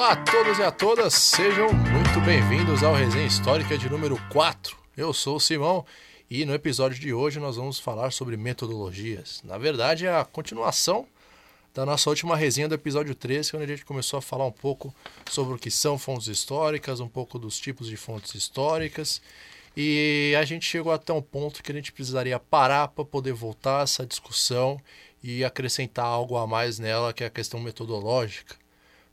Olá a todos e a todas, sejam muito bem-vindos ao Resenha Histórica de número 4. Eu sou o Simão e no episódio de hoje nós vamos falar sobre metodologias. Na verdade, é a continuação da nossa última resenha do episódio 3, quando a gente começou a falar um pouco sobre o que são fontes históricas, um pouco dos tipos de fontes históricas. E a gente chegou até um ponto que a gente precisaria parar para poder voltar essa discussão e acrescentar algo a mais nela, que é a questão metodológica.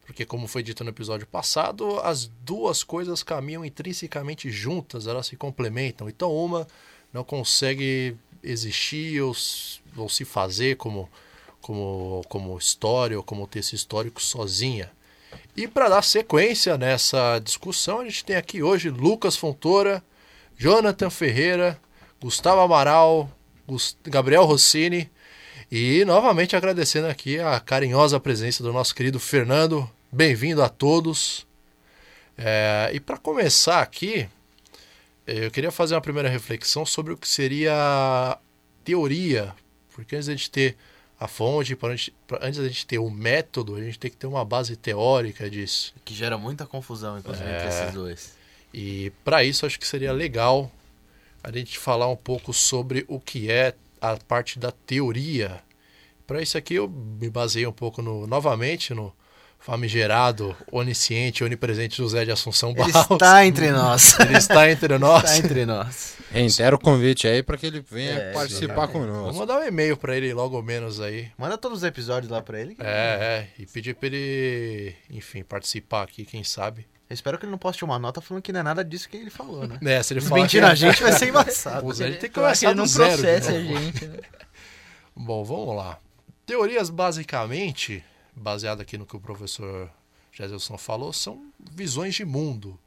Porque, como foi dito no episódio passado, as duas coisas caminham intrinsecamente juntas, elas se complementam. Então, uma não consegue existir ou, ou se fazer como, como, como história ou como texto histórico sozinha. E para dar sequência nessa discussão, a gente tem aqui hoje Lucas Fontoura, Jonathan Ferreira, Gustavo Amaral, Gabriel Rossini e novamente agradecendo aqui a carinhosa presença do nosso querido Fernando Bem-vindo a todos. É, e para começar aqui, eu queria fazer uma primeira reflexão sobre o que seria teoria, porque antes de a gente ter a fonte, antes de a gente ter o método, a gente tem que ter uma base teórica disso. Que gera muita confusão, inclusive, é, entre esses dois. E para isso, acho que seria legal a gente falar um pouco sobre o que é a parte da teoria. Para isso aqui, eu me baseei um pouco no, novamente no famigerado, onisciente, onipresente José de Assunção Barros. Ele está entre nós. ele está entre nós. está entre nós. Reitero o convite aí para que ele venha é, participar conosco. Vou mandar um e-mail para ele logo menos aí. Manda todos os episódios lá para ele. É, é, e pedir para ele, enfim, participar aqui, quem sabe. Eu espero que ele não poste uma nota falando que não é nada disso que ele falou, né? É, se ele falar. Mentir a gente vai ser embaçado. Ele tem que começar no zero. Não processa a gente. Né? Bom, vamos lá. Teorias basicamente baseado aqui no que o professor Jezelson falou, são visões de mundo.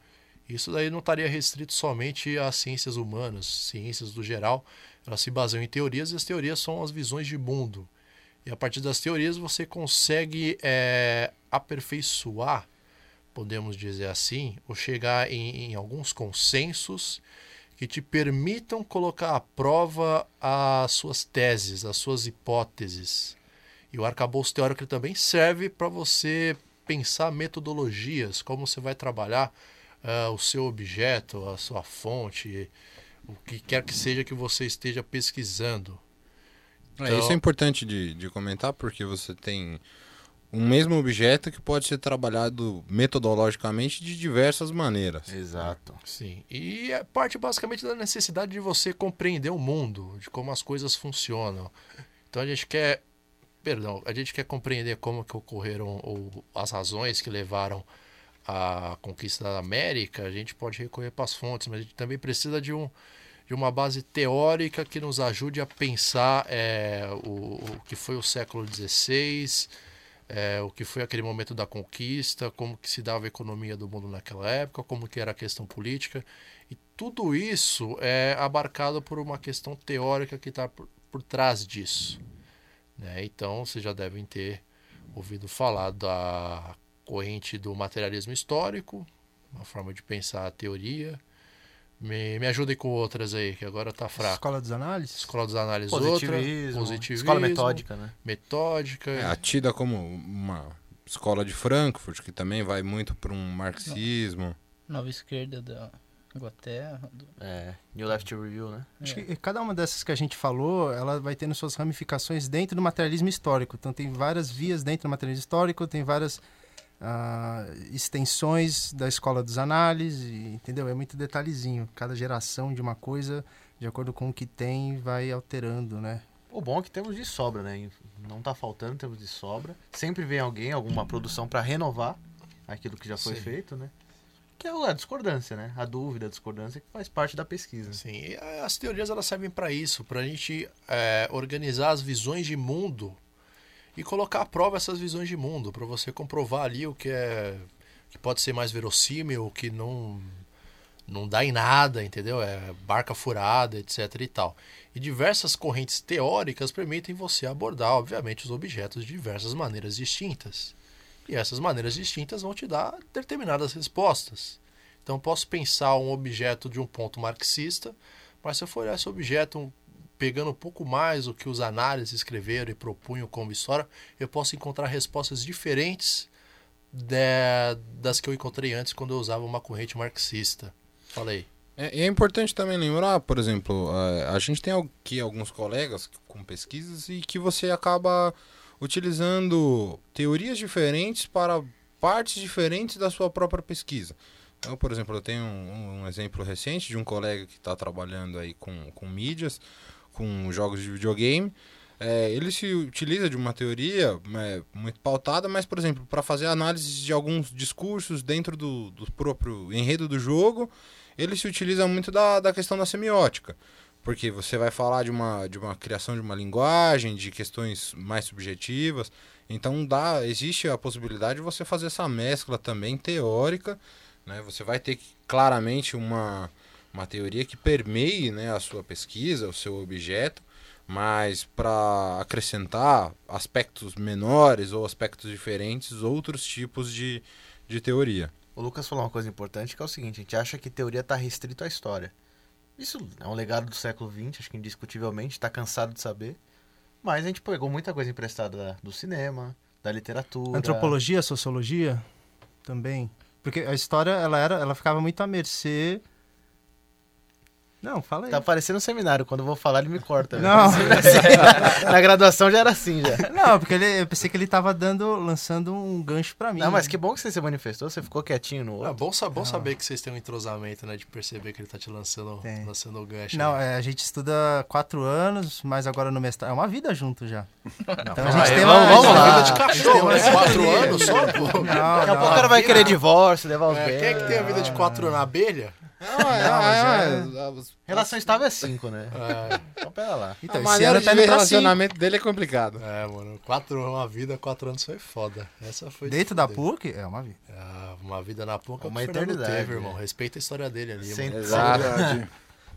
Isso daí não estaria restrito somente às ciências humanas, ciências do geral. Elas se baseiam em teorias e as teorias são as visões de mundo. E a partir das teorias você consegue é, aperfeiçoar, podemos dizer assim, ou chegar em, em alguns consensos que te permitam colocar à prova as suas teses, as suas hipóteses. E o arcabouço teórico também serve para você pensar metodologias, como você vai trabalhar uh, o seu objeto, a sua fonte, o que quer que seja que você esteja pesquisando. Então... É, isso é importante de, de comentar porque você tem um mesmo objeto que pode ser trabalhado metodologicamente de diversas maneiras. Exato. Sim. E é parte basicamente da necessidade de você compreender o mundo, de como as coisas funcionam. Então a gente quer perdão, a gente quer compreender como que ocorreram ou as razões que levaram à conquista da América, a gente pode recorrer para as fontes, mas a gente também precisa de, um, de uma base teórica que nos ajude a pensar é, o, o que foi o século XVI, é, o que foi aquele momento da conquista, como que se dava a economia do mundo naquela época, como que era a questão política. E tudo isso é abarcado por uma questão teórica que está por, por trás disso. Né? Então, vocês já devem ter ouvido falar da corrente do materialismo histórico, uma forma de pensar a teoria. Me, me ajudem com outras aí, que agora está fraco. Escola dos análises? Escola dos análises positivismo, outra. Positivismo. Escola metódica, né? Metódica. É, tida como uma escola de Frankfurt, que também vai muito para um marxismo. Nova esquerda da Inglaterra. Do... É, New Left Review, né? Acho que cada uma dessas que a gente falou, ela vai tendo suas ramificações dentro do materialismo histórico. Então tem várias vias dentro do materialismo histórico, tem várias uh, extensões da escola dos análises, entendeu? É muito detalhezinho. Cada geração de uma coisa, de acordo com o que tem, vai alterando, né? O bom é que temos de sobra, né? Não está faltando, temos de sobra. Sempre vem alguém, alguma produção para renovar aquilo que já foi Sim. feito, né? Que é a discordância, né? A dúvida, a discordância que faz parte da pesquisa. Sim, as teorias elas servem para isso, para a gente é, organizar as visões de mundo e colocar à prova essas visões de mundo, para você comprovar ali o que é que pode ser mais verossímil, o que não não dá em nada, entendeu? É barca furada, etc e tal. E diversas correntes teóricas permitem você abordar, obviamente, os objetos de diversas maneiras distintas. E essas maneiras distintas vão te dar determinadas respostas. Então, posso pensar um objeto de um ponto marxista, mas se eu for olhar esse objeto pegando um pouco mais o que os análises escreveram e propunham como história, eu posso encontrar respostas diferentes de- das que eu encontrei antes quando eu usava uma corrente marxista. Falei. É, é importante também lembrar, por exemplo, a, a gente tem aqui alguns colegas com pesquisas e que você acaba utilizando teorias diferentes para partes diferentes da sua própria pesquisa. Então, por exemplo, eu tenho um, um exemplo recente de um colega que está trabalhando aí com, com mídias, com jogos de videogame. É, ele se utiliza de uma teoria é, muito pautada, mas, por exemplo, para fazer análise de alguns discursos dentro do, do próprio enredo do jogo, ele se utiliza muito da, da questão da semiótica. Porque você vai falar de uma, de uma criação de uma linguagem, de questões mais subjetivas. Então dá, existe a possibilidade de você fazer essa mescla também teórica. Né? Você vai ter claramente uma, uma teoria que permeie né, a sua pesquisa, o seu objeto, mas para acrescentar aspectos menores ou aspectos diferentes, outros tipos de, de teoria. O Lucas falou uma coisa importante que é o seguinte: a gente acha que teoria está restrito à história. Isso é um legado do século XX, acho que indiscutivelmente, está cansado de saber. Mas a gente pegou muita coisa emprestada da- do cinema, da literatura. Antropologia, sociologia também. Porque a história, ela era, ela ficava muito à mercê. Não, fala aí. Tá parecendo um seminário, quando eu vou falar ele me corta. Não. Na graduação já era assim já. Não, porque ele, eu pensei que ele tava dando, lançando um gancho pra mim. Não, mas que bom que você se manifestou, você ficou quietinho no É outro. bom, sa- bom saber que vocês têm um entrosamento, né? De perceber que ele tá te lançando, Tem. lançando o gancho. Não, né? é, a gente estuda quatro anos, mas agora no mestrado. É uma vida junto já. Então a Ah, gente é, tem vamos, uma, vamos Vida de cachorro, né? Quatro anos só, pô. Não, Daqui a não. pouco o cara vai querer divórcio, levar os É, bens. quem é que tem a vida de quatro anos? A abelha? Não, é, Não, mas Relação estável é 5, né? É, Então pera lá. Então, a esse maneira ano de tá relacionamento dele é complicado. é, mano. Quatro, uma vida, quatro anos foi foda. Essa foi. de Dentro da. PUC, é uma vida. Uma vida na PUC é Uma eternidade, teve, irmão. né? Respeita a história dele ali, Sem- mano. Exato.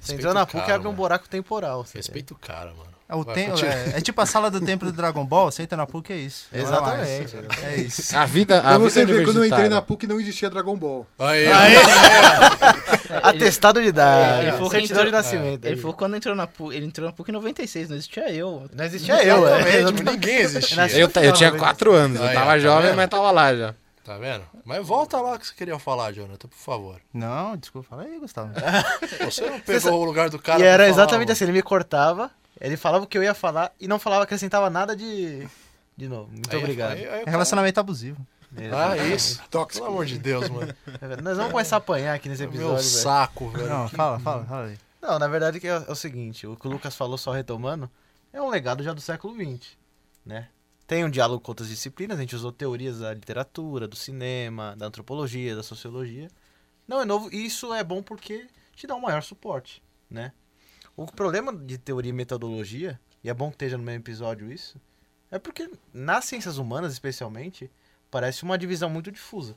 Você entrou na PUC cara, abre um buraco temporal. Respeita o cara, mano. É, o Vai, é, é tipo a sala do templo do Dragon Ball, você entra na PUC, é isso. Não. Exatamente. É isso. A vida, a Pra vida você ver, quando eu entrei na PUC não existia Dragon Ball. Aí, Atestado de idade. Ele que certidão de nascimento. Ele falou que quando entrou na PUC, ele entrou na PUC em 96, não existia eu. Não existia eu, é. Tipo, ninguém existia. Nasceu- Eu, ta- eu tinha 4 anos, eu tava tá jovem, vendo? mas tava lá já. Tá vendo? Mas volta lá que você queria falar, Jonathan, por favor. Não, desculpa, fala aí, Gustavo. Você não pegou o lugar do cara. E era falar, exatamente mano. assim, ele me cortava, ele falava o que eu ia falar e não falava, acrescentava nada de... De novo, muito Aí- obrigado. aí- aí É relacionamento abusivo. cara- Ah, isso. Tóxico. Pelo amor de Deus, mano. Nós vamos começar a apanhar aqui nesse episódio, Meu velho. saco, velho. Não, fala, fala, fala aí. Não, na verdade que é, é o seguinte, o que o Lucas falou, só retomando, é um legado já do século XX, né? Tem um diálogo com outras disciplinas, a gente usou teorias da literatura, do cinema, da antropologia, da sociologia. Não é novo, e isso é bom porque te dá um maior suporte, né? O problema de teoria e metodologia, e é bom que esteja no mesmo episódio isso, é porque nas ciências humanas, especialmente, parece uma divisão muito difusa.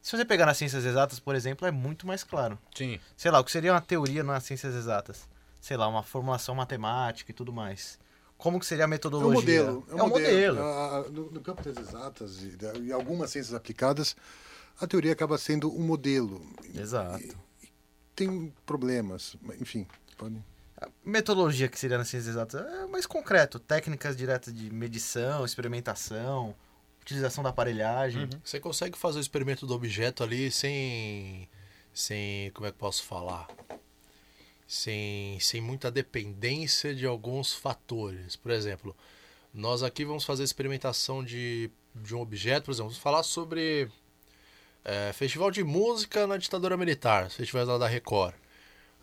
Se você pegar nas ciências exatas, por exemplo, é muito mais claro Sim. sei lá, o que seria uma teoria nas ciências exatas? Sei lá, uma formulação matemática e tudo mais. Como que seria a É um metodologia? modelo. É um modelo. Ah, ah, No, no campo das exatas e, e algumas ciências aplicadas, a teoria acaba sendo um modelo. Exato. Tem problemas, mas, enfim. Pode... A metodologia que seria nas ciências exatas é mais concreto. Técnicas diretas de medição, experimentação, utilização da aparelhagem. Você consegue fazer o experimento do objeto ali sem. sem. como é que eu posso falar? Sem, sem muita dependência de alguns fatores. Por exemplo, nós aqui vamos fazer a experimentação de, de um objeto, por exemplo, vamos falar sobre é, festival de música na ditadura militar, festivais lá da Record.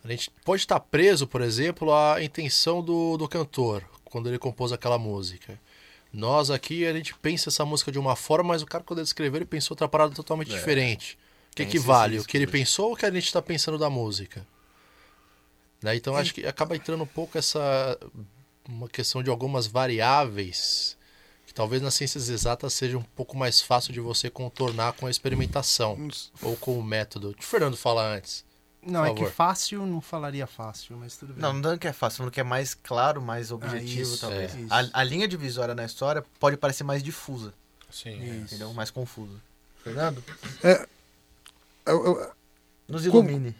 A gente pode estar preso, por exemplo, à intenção do, do cantor, quando ele compôs aquela música. Nós aqui, a gente pensa essa música de uma forma, mas o cara, quando ele escreveu, ele pensou outra parada totalmente diferente. O que, Tem que vale? O que ele pensou ou o que a gente está pensando da música? Né? Então, acho que acaba entrando um pouco essa... uma questão de algumas variáveis que talvez nas ciências exatas seja um pouco mais fácil de você contornar com a experimentação ou com o método. O que o Fernando fala antes. Não, é que fácil não falaria fácil, mas tudo bem. Não, não dando que é fácil, falando que é mais claro, mais objetivo, isso, talvez. é. A, a linha divisória na história pode parecer mais difusa, Sim. Isso. entendeu? Mais confusa. Fernando, Eu- eu- nos Como- ilumine.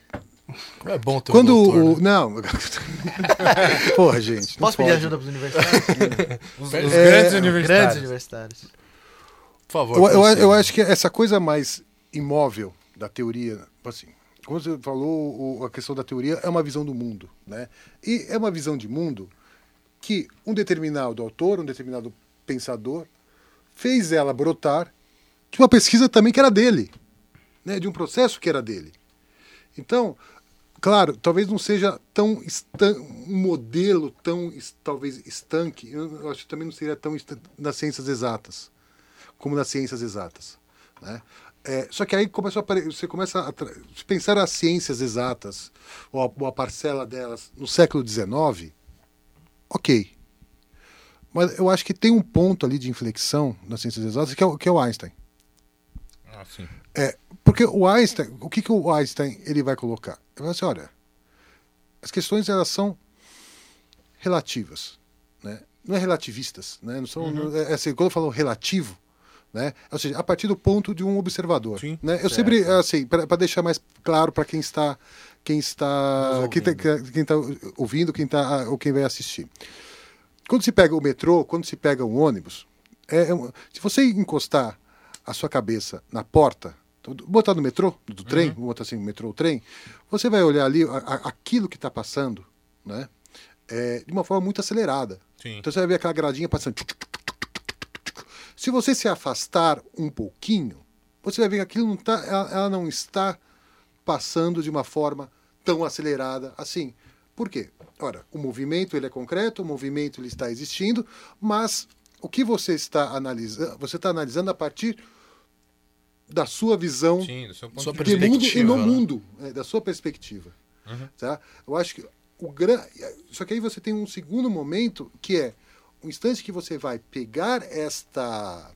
Não é bom ter Quando um doutor, o. né? Não. Porra, gente. Posso pedir pode. ajuda para os universitários? Os, os É, grandes Grandes universitários. universitários. Por favor. Eu, eu, eu acho que essa coisa mais imóvel da teoria, assim, como você falou, a questão da teoria é uma visão do mundo, né? E é uma visão de mundo que um determinado autor, um determinado pensador, fez ela brotar de uma pesquisa também que era dele, né? De um processo que era dele. Então, claro, talvez não seja tão um modelo tão talvez estanque. Eu acho que também não seria tão nas ciências exatas como nas ciências exatas. Né? É, só que aí começou a você começa a pensar as ciências exatas, ou a, ou a parcela delas, no século XIX, ok. Mas eu acho que tem um ponto ali de inflexão nas ciências exatas que é, o- que é o Einstein. Ah, sim. É, porque o Einstein, o que, que o Einstein ele vai colocar? Ele vai dizer, olha, as questões elas são relativas, né? não é relativistas, né? Não são, não- é, assim, quando eu falo relativo, né? Ou seja, a partir do ponto de um observador, Sim. né? Eu sempre assim, para deixar mais claro para quem está quem está quem tá, quem tá ouvindo, quem tá ou quem vai assistir. Quando se pega o metrô, quando se pega um ônibus, é, é um- se você encostar a sua cabeça na porta, botar no metrô, do trem, vamos botar assim, metrô, trem, você vai olhar ali a- a- aquilo que está passando, né? é, de uma forma muito acelerada. Sim. Então você vai ver aquela gradinha passando. Se você se afastar um pouquinho, você vai ver que aquilo não tá, ela, ela não está passando de uma forma tão acelerada assim. Por quê? Ora, o movimento ele é concreto, o movimento ele está existindo, mas o que você está analisando, você está analisando a partir da sua visão Sim, do seu ponto Sua de mundo e no né? mundo, é, da sua perspectiva. Uhum. Tá? Eu acho que o gran... Só que aí você tem um segundo momento que é um instante que você vai pegar esta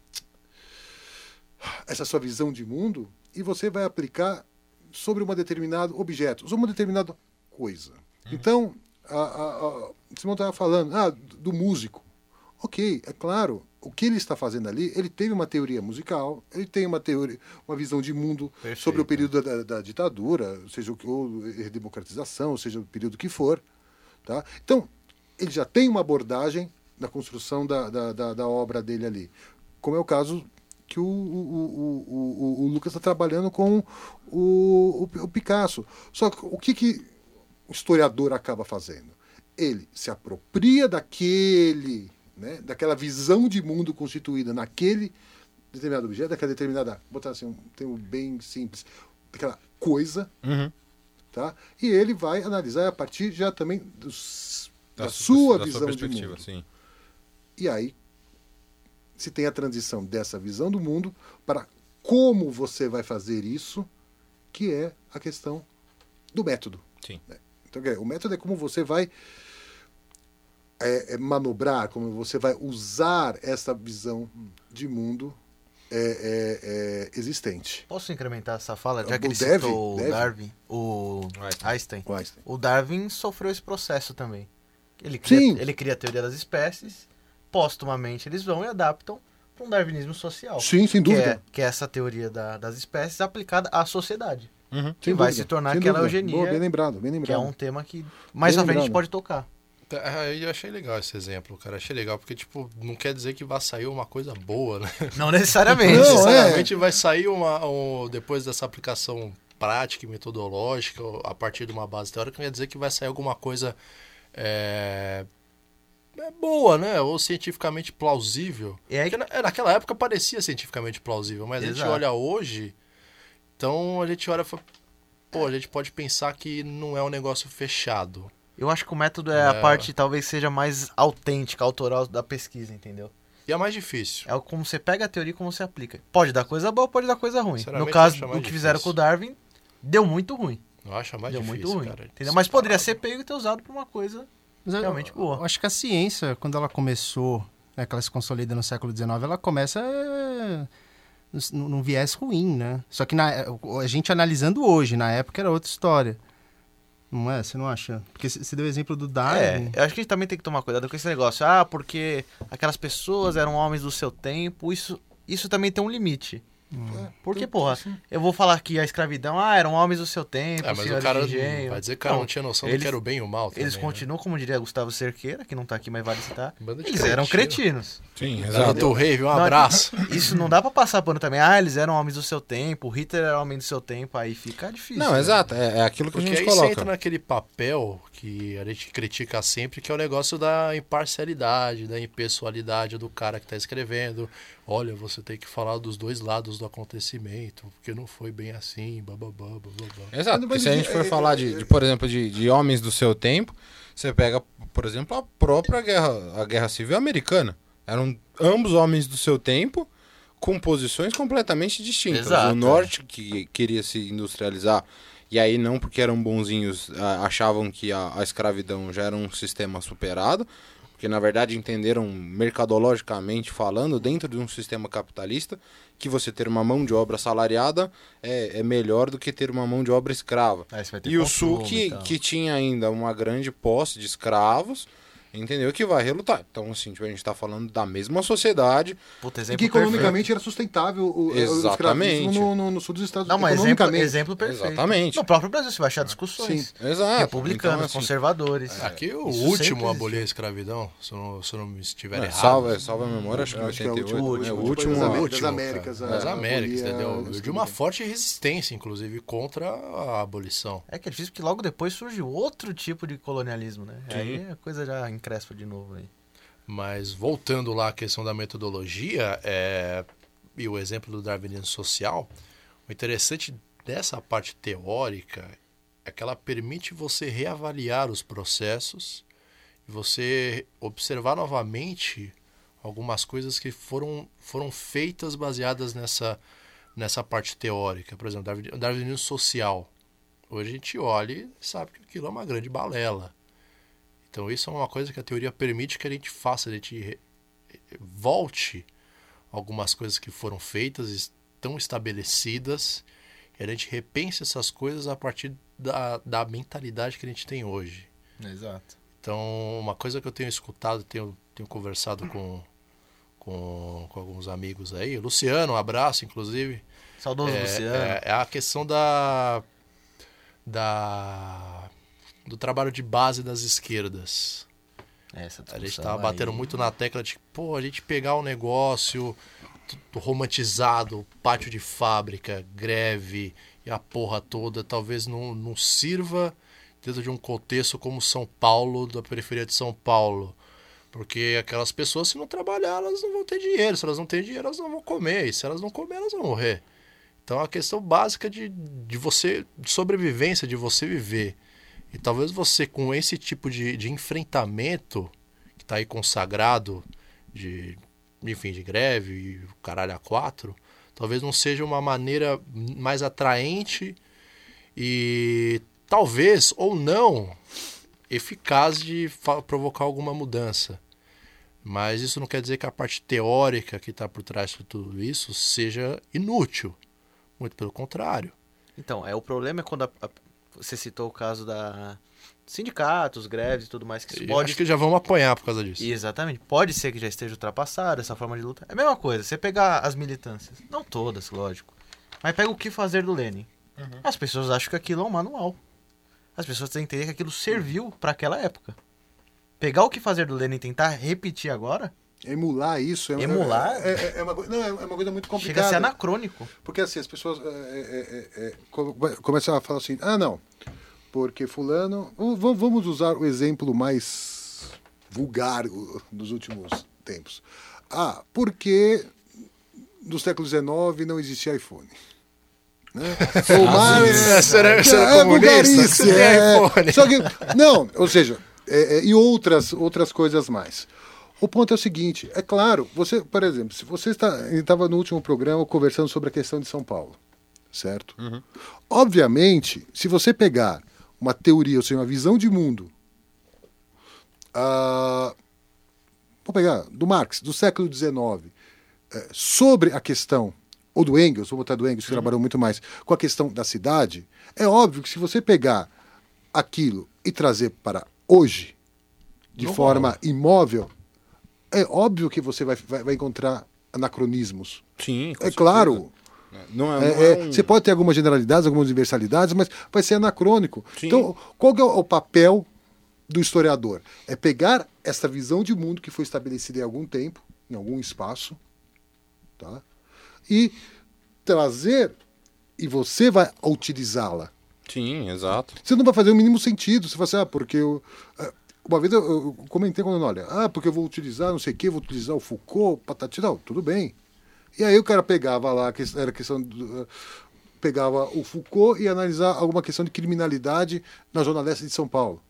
essa sua visão de mundo e você vai aplicar sobre um determinado objeto, sobre uma determinada coisa. Então, a, a, a, o Simão estava falando ah, do músico. Ok, é claro, o que ele está fazendo ali, ele teve uma teoria musical, ele tem uma teoria, uma visão de mundo sobre o período da, da ditadura, seja o que ou democratização, seja o período que for, tá? Então ele já tem uma abordagem na construção da, da, da, da obra dele ali, como é o caso que o, o, o, o, Lucas está trabalhando com o, o, Picasso. Só que o que, que o historiador acaba fazendo? Ele se apropria daquele, né, daquela visão de mundo constituída naquele determinado objeto, daquela determinada, vou botar assim um termo bem simples, daquela coisa, Uhum. tá? E ele vai analisar a partir já também dos, da, sua- sua da visão de perspectiva, mundo. sim. E aí se tem a transição dessa visão do mundo para como você vai fazer isso, que é a questão do método. Sim. Então, quer dizer, o método é como você vai é, é, manobrar, como você vai usar essa visão de mundo é, é, é, existente. Posso incrementar essa fala? Já que ele deve, citou deve. o Darwin, o Einstein. Einstein. O Einstein. O Darwin sofreu esse processo também. Ele cria, Sim. ele cria a teoria das espécies, póstumamente eles vão e adaptam para um darwinismo social. Sim, sem que dúvida. é, que é essa teoria da- das espécies aplicada à sociedade. Uhum. Que Sem vai dúvida, se tornar sem aquela dúvida. eugenia, Boa, bem lembrado, bem lembrado. que é um tema que mais Bem à frente a gente pode tocar. Tá, Eu achei legal esse exemplo, cara. Achei legal, porque, tipo, não quer dizer que vai sair uma coisa boa, né? Não necessariamente. Não, é. Necessariamente vai sair uma. um- depois dessa aplicação prática e metodológica, a partir de uma base teórica, não quer dizer que vai sair alguma coisa é, é boa, né? Ou cientificamente plausível. Porque na- é, naquela época parecia cientificamente plausível, mas a gente Exato. olha hoje, então a gente olha e fala, pô, a gente pode pensar que não é um negócio fechado. Eu acho que o método é, a É. parte talvez seja mais autêntica, autoral da pesquisa, entendeu? E é mais difícil. É como você pega a teoria e como você aplica. Pode dar coisa boa, pode dar coisa ruim. No caso mais que fizeram com o Darwin, deu muito ruim. Eu acho mais deu difícil, muito ruim. cara. Entendeu? Mas poderia ser pego e ter usado pra uma coisa. Mas eu- Realmente boa. Eu acho que a ciência, quando ela começou, né, que ela se consolida no século XIX, ela começa é, num, viés ruim, né? Só que na- a gente analisando hoje, na época era outra história. Não é? Você não acha? Porque você você deu o exemplo do Darwin. É, eu acho que a gente também tem que tomar cuidado com esse negócio. Ah, porque aquelas pessoas eram homens do seu tempo. Isso, isso também tem um limite. Porque, porra, eu vou falar que a escravidão, ah, eram homens do seu tempo, É, mas o cara engenho. vai dizer que o cara Não, não tinha noção eles- do que era o bem e o mal também, Eles né? continuam, como diria Gustavo Cerqueira, que não tá aqui, mas vale citar. Eles eram cretino. cretinos. Sim, exato. do Rave, um Não, abraço. Isso não dá pra passar pano também. Ah, eles eram homens do seu tempo, o Hitler era homem do seu tempo, aí fica difícil. Não, né? exato. É, é aquilo que Porque a gente aí você coloca. entra naquele papel que a gente critica sempre, que é o negócio da imparcialidade, da impessoalidade do cara que está escrevendo. Olha, você tem que falar dos dois lados do acontecimento, porque não foi bem assim, bababá, bababá. Exato, Mas porque se a gente é- for é- falar de, de, por exemplo, de, de homens do seu tempo, você pega, por exemplo, a própria guerra, a guerra civil americana. Eram ambos homens do seu tempo, com posições completamente distintas. Exato, o norte, que queria se industrializar, e aí não porque eram bonzinhos, achavam que a, a escravidão já era um sistema superado, porque na verdade entenderam mercadologicamente falando, dentro de um sistema capitalista, que você ter uma mão de obra salariada é, é melhor do que ter uma mão de obra escrava. Ter E o Sul, que, e tal. que tinha ainda uma grande posse de escravos, entendeu? Que vai relutar. Então, assim, tipo, a gente tá falando da mesma sociedade. Puta, E exemplo que perfeito. economicamente era sustentável o, o Exatamente. escravismo no, no, no sul dos Estados Não, Unidos. mas exemplo, exemplo perfeito. Exatamente. No próprio Brasil, você vai achar discussões. Exato. Republicanos, Então, assim, conservadores. Aqui o Isso último sempre a existiu. abolir a escravidão, se eu não, se eu não me estiver é, errado. salva, salva a memória, acho que em acho que é o 88. último, é o último, último. das Américas, último, das Américas, cara, a- das Américas, entendeu? De uma forte resistência, inclusive, contra a abolição. É que é difícil porque logo depois surge outro tipo de colonialismo, né? Aí a coisa já encrespa de novo aí. Mas voltando lá à questão da metodologia é, e o exemplo do darwinismo social, o interessante dessa parte teórica é que ela permite você reavaliar os processos e você observar novamente algumas coisas que foram, foram feitas baseadas nessa, nessa parte teórica. Por exemplo, darwin- darwinismo social. Hoje a gente olha e sabe que aquilo é uma grande balela. Então isso é uma coisa que a teoria permite que a gente faça, a gente volte algumas coisas que foram feitas, estão estabelecidas, e a gente repense essas coisas a partir da, da mentalidade que a gente tem hoje. Exato. Então, uma coisa que eu tenho escutado, tenho, tenho conversado com, com, com alguns amigos aí, Luciano, um abraço, inclusive, Saudoso é, Luciano. é- é a questão da, da do trabalho de base das esquerdas. Essa A gente discussão tava batendo aí. muito na tecla de, pô, a gente pegar um negócio romantizado, pátio de fábrica, greve e a porra toda, talvez não, não sirva dentro de um contexto como São Paulo, da periferia de São Paulo. Porque aquelas pessoas, se não trabalhar, elas não vão ter dinheiro. Se elas não têm dinheiro, elas não vão comer. E se elas não comer, elas vão morrer. Então é a questão básica de, de você, de sobrevivência, de você viver. E talvez você, com esse tipo de, de enfrentamento, que está aí consagrado, de, enfim, de greve e o caralho a quatro, talvez não seja uma maneira mais atraente e talvez ou não eficaz de provocar alguma mudança. Mas isso não quer dizer que a parte teórica que está por trás de tudo isso seja inútil. Muito pelo contrário. Então, é, o problema é quando a- a- você citou o caso da sindicatos, greves e tudo mais, que isso pode Acho que já vamos apanhar por causa disso. E exatamente. Pode ser que já esteja ultrapassado essa forma de luta. É a mesma coisa. Você pegar as militâncias, não todas, lógico. Mas pega o que fazer do Lenin. As pessoas acham que aquilo é um manual. As pessoas têm que entender que aquilo serviu para aquela época. Pegar o que fazer do Lenin e tentar repetir agora, Emular isso é, Emular? é, é- é uma, não, é uma coisa muito chega a complicada. ser anacrônico. Porque assim, as pessoas é, é, é, é, co- começam a falar assim, ah não, porque fulano. Vamos usar o exemplo mais vulgar dos últimos tempos. Ah, porque no século XIX não existia iPhone. Né? O mar é, era- você era é comunista? é. iPhone. Só que, não, ou seja, é, é, e outras, outras coisas mais. O ponto é o seguinte, é claro, você, por exemplo, se você está, estava no último programa conversando sobre a questão de São Paulo, certo? Obviamente, se você pegar uma teoria, ou seja, uma visão de mundo, ah, vou pegar do Marx, do século XIX, eh, sobre a questão, ou do Engels, vou botar do Engels, que trabalhou muito mais, com a questão da cidade, é óbvio que se você pegar aquilo e trazer para hoje, de Não forma rola. imóvel, é óbvio que você vai, vai, vai encontrar anacronismos. Sim, É claro. né? Não é, não É, é é, um- Você pode ter algumas generalidades, algumas universalidades, mas vai ser anacrônico. Sim. Então, qual é o papel do historiador? É pegar essa visão de mundo que foi estabelecida em algum tempo, em algum espaço, tá? e trazer, e você vai utilizá-la. Sim, exato. Você não vai fazer o mínimo sentido. Você fala assim, ah, porque eu. Uma vez eu, eu comentei com o olha, ah, porque eu vou utilizar não sei o quê, vou utilizar o Foucault, patati, não, tudo bem. E aí o cara pegava lá, que era questão. do- pegava o Foucault e analisar alguma questão de criminalidade na Zona Leste de São Paulo.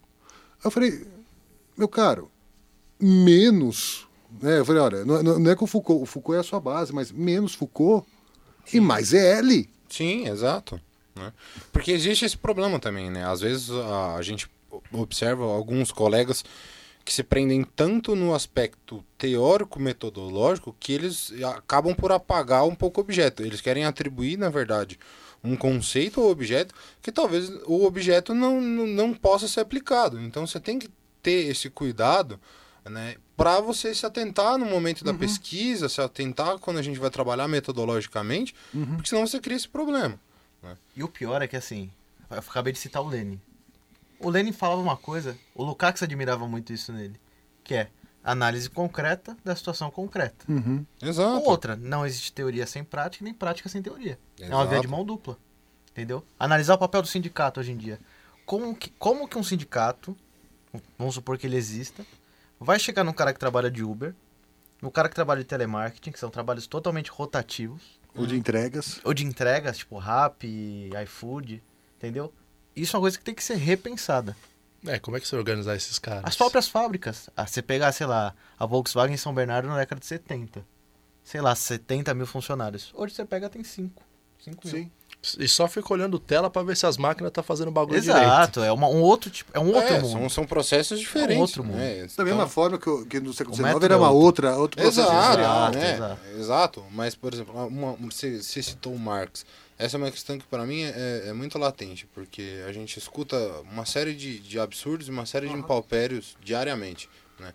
Aí eu falei, meu caro, menos. Né? Eu falei, olha, não, não- não é que o Foucault, o Foucault é a sua base, mas menos Foucault e mais é L. Sim, exato. né? Porque existe esse problema também, né? Às vezes a gente observa alguns colegas que se prendem tanto no aspecto teórico-metodológico que eles acabam por apagar um pouco o objeto. Eles querem atribuir, na verdade, um conceito ao objeto que talvez o objeto não, não, não possa ser aplicado. Então você tem que ter esse cuidado né, para você se atentar no momento da pesquisa, se atentar quando a gente vai trabalhar metodologicamente, porque senão você cria esse problema. E o pior é que assim, eu acabei de citar o Lenin. O Lenin falava uma coisa, o Lukács admirava muito isso nele, que é análise concreta da situação concreta. Exato. Ou outra, não existe teoria sem prática, nem prática sem teoria. É uma via Exato. de mão dupla. Entendeu? Analisar o papel do sindicato hoje em dia. Como que, como que um sindicato, vamos supor que ele exista, vai chegar num cara que trabalha de Uber, no cara que trabalha de telemarketing, que são trabalhos totalmente rotativos, Ou de entregas. ou de entregas, tipo Rappi, iFood, entendeu? Isso é uma coisa que tem que ser repensada. É, como é que você vai organizar esses caras? As próprias fábricas. Ah, você pegar, sei lá, a Volkswagen em São Bernardo na década de 70. Sei lá, 70 mil funcionários. Hoje você pega, tem 5. 5 mil. Sim. E só fica olhando tela pra ver se as máquinas tá fazendo bagulho direito. Exato, é uma- um outro tipo, é um outro É, mundo. são, são processos diferentes. outro mundo. né? Da mesma Então- forma que, o- que no século O XIX era é uma outra, outro processo. Exato, Exato, né? exato. exato. Mas, por exemplo, uma, você, você citou o Marx. Essa é uma questão que para mim é, é muito latente, porque a gente escuta uma série de, de absurdos e uma série de impalpérios diariamente. Né?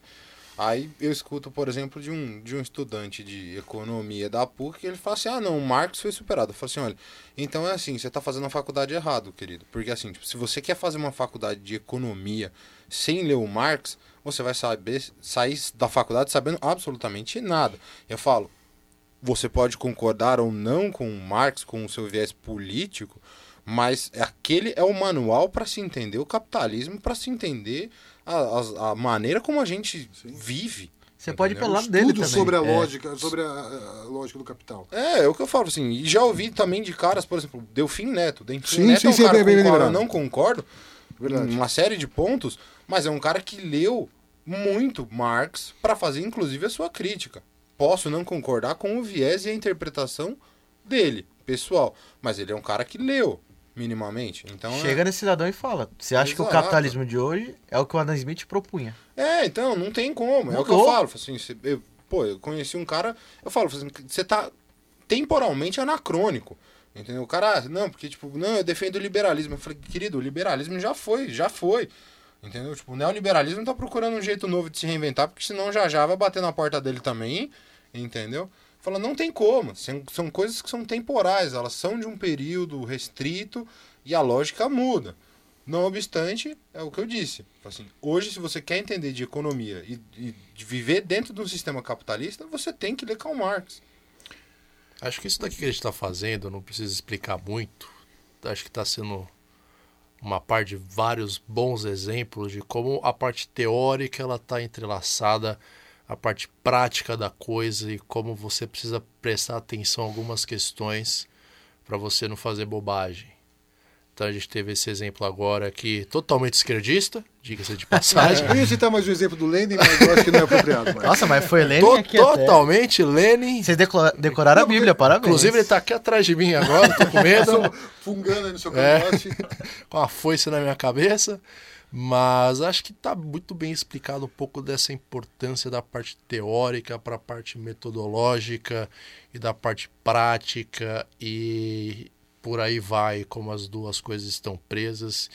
Aí eu escuto, por exemplo, de um, de um estudante de economia da PUC que ele fala assim: ah, não, o Marx foi superado. Eu falo assim: olha, então é assim, você está fazendo a faculdade errado, querido. Porque assim, tipo, se você quer fazer uma faculdade de economia sem ler o Marx, você vai saber sair da faculdade sabendo absolutamente nada. Eu falo, você pode concordar ou não com o Marx, com o seu viés político, mas aquele é o manual para se entender o capitalismo, para se entender a, a, a maneira como a gente vive. Você pode ir pelo lado dele Tudo também. sobre a É. lógica, sobre a, a lógica do capital. É, é o que eu falo assim. E já ouvi também de caras, por exemplo, Delfim Neto. Delfim Sim, Neto sim, é um sim, cara bem com qual eu não concordo Verdade. em uma série de pontos, mas é um cara que leu muito Marx para fazer inclusive a sua crítica. Posso não concordar com o viés e a interpretação dele, pessoal, mas ele é um cara que leu minimamente. Então é- Chega nesse cidadão e fala: Você acha que o Exato. capitalismo de hoje é o que o Adam Smith propunha? É, então, não tem como. É o que eu Mudou. falo. Assim, eu, pô, eu conheci um cara, eu falo, assim, você tá temporalmente anacrônico. Entendeu? O cara, ah, não, porque, tipo, não, eu defendo o liberalismo. Eu falei, querido, o liberalismo já foi, já foi. Entendeu? Tipo, o neoliberalismo tá procurando um jeito novo de se reinventar, porque senão já já vai bater na porta dele também, entendeu? Fala, não tem como. São, coisas que são temporais, elas são de um período restrito e a lógica muda. Não obstante, é o que eu disse. Assim, hoje, se você quer entender de economia e, e de viver dentro de um sistema capitalista, você tem que ler Karl Marx. Acho que isso daqui que a gente está fazendo, não precisa explicar muito. Acho que está sendo uma parte de vários bons exemplos de como a parte teórica ela está entrelaçada à parte prática da coisa e como você precisa prestar atenção a algumas questões para você não fazer bobagem. Então a gente teve esse exemplo agora aqui, totalmente esquerdista, diga-se de passagem. Eu ia citar mais um exemplo do Lenin, mas eu acho que não é apropriado. mais. Nossa, mas foi Lenin To- aqui até. totalmente Lenin. Vocês decora- decoraram a Bíblia, parabéns. Inclusive ele tá aqui atrás de mim agora, tô com medo. Fungando aí no seu É. cangote. com a foice na minha cabeça, mas acho que está muito bem explicado um pouco dessa importância da parte teórica para a parte metodológica e da parte prática e por aí vai, como as duas coisas estão presas.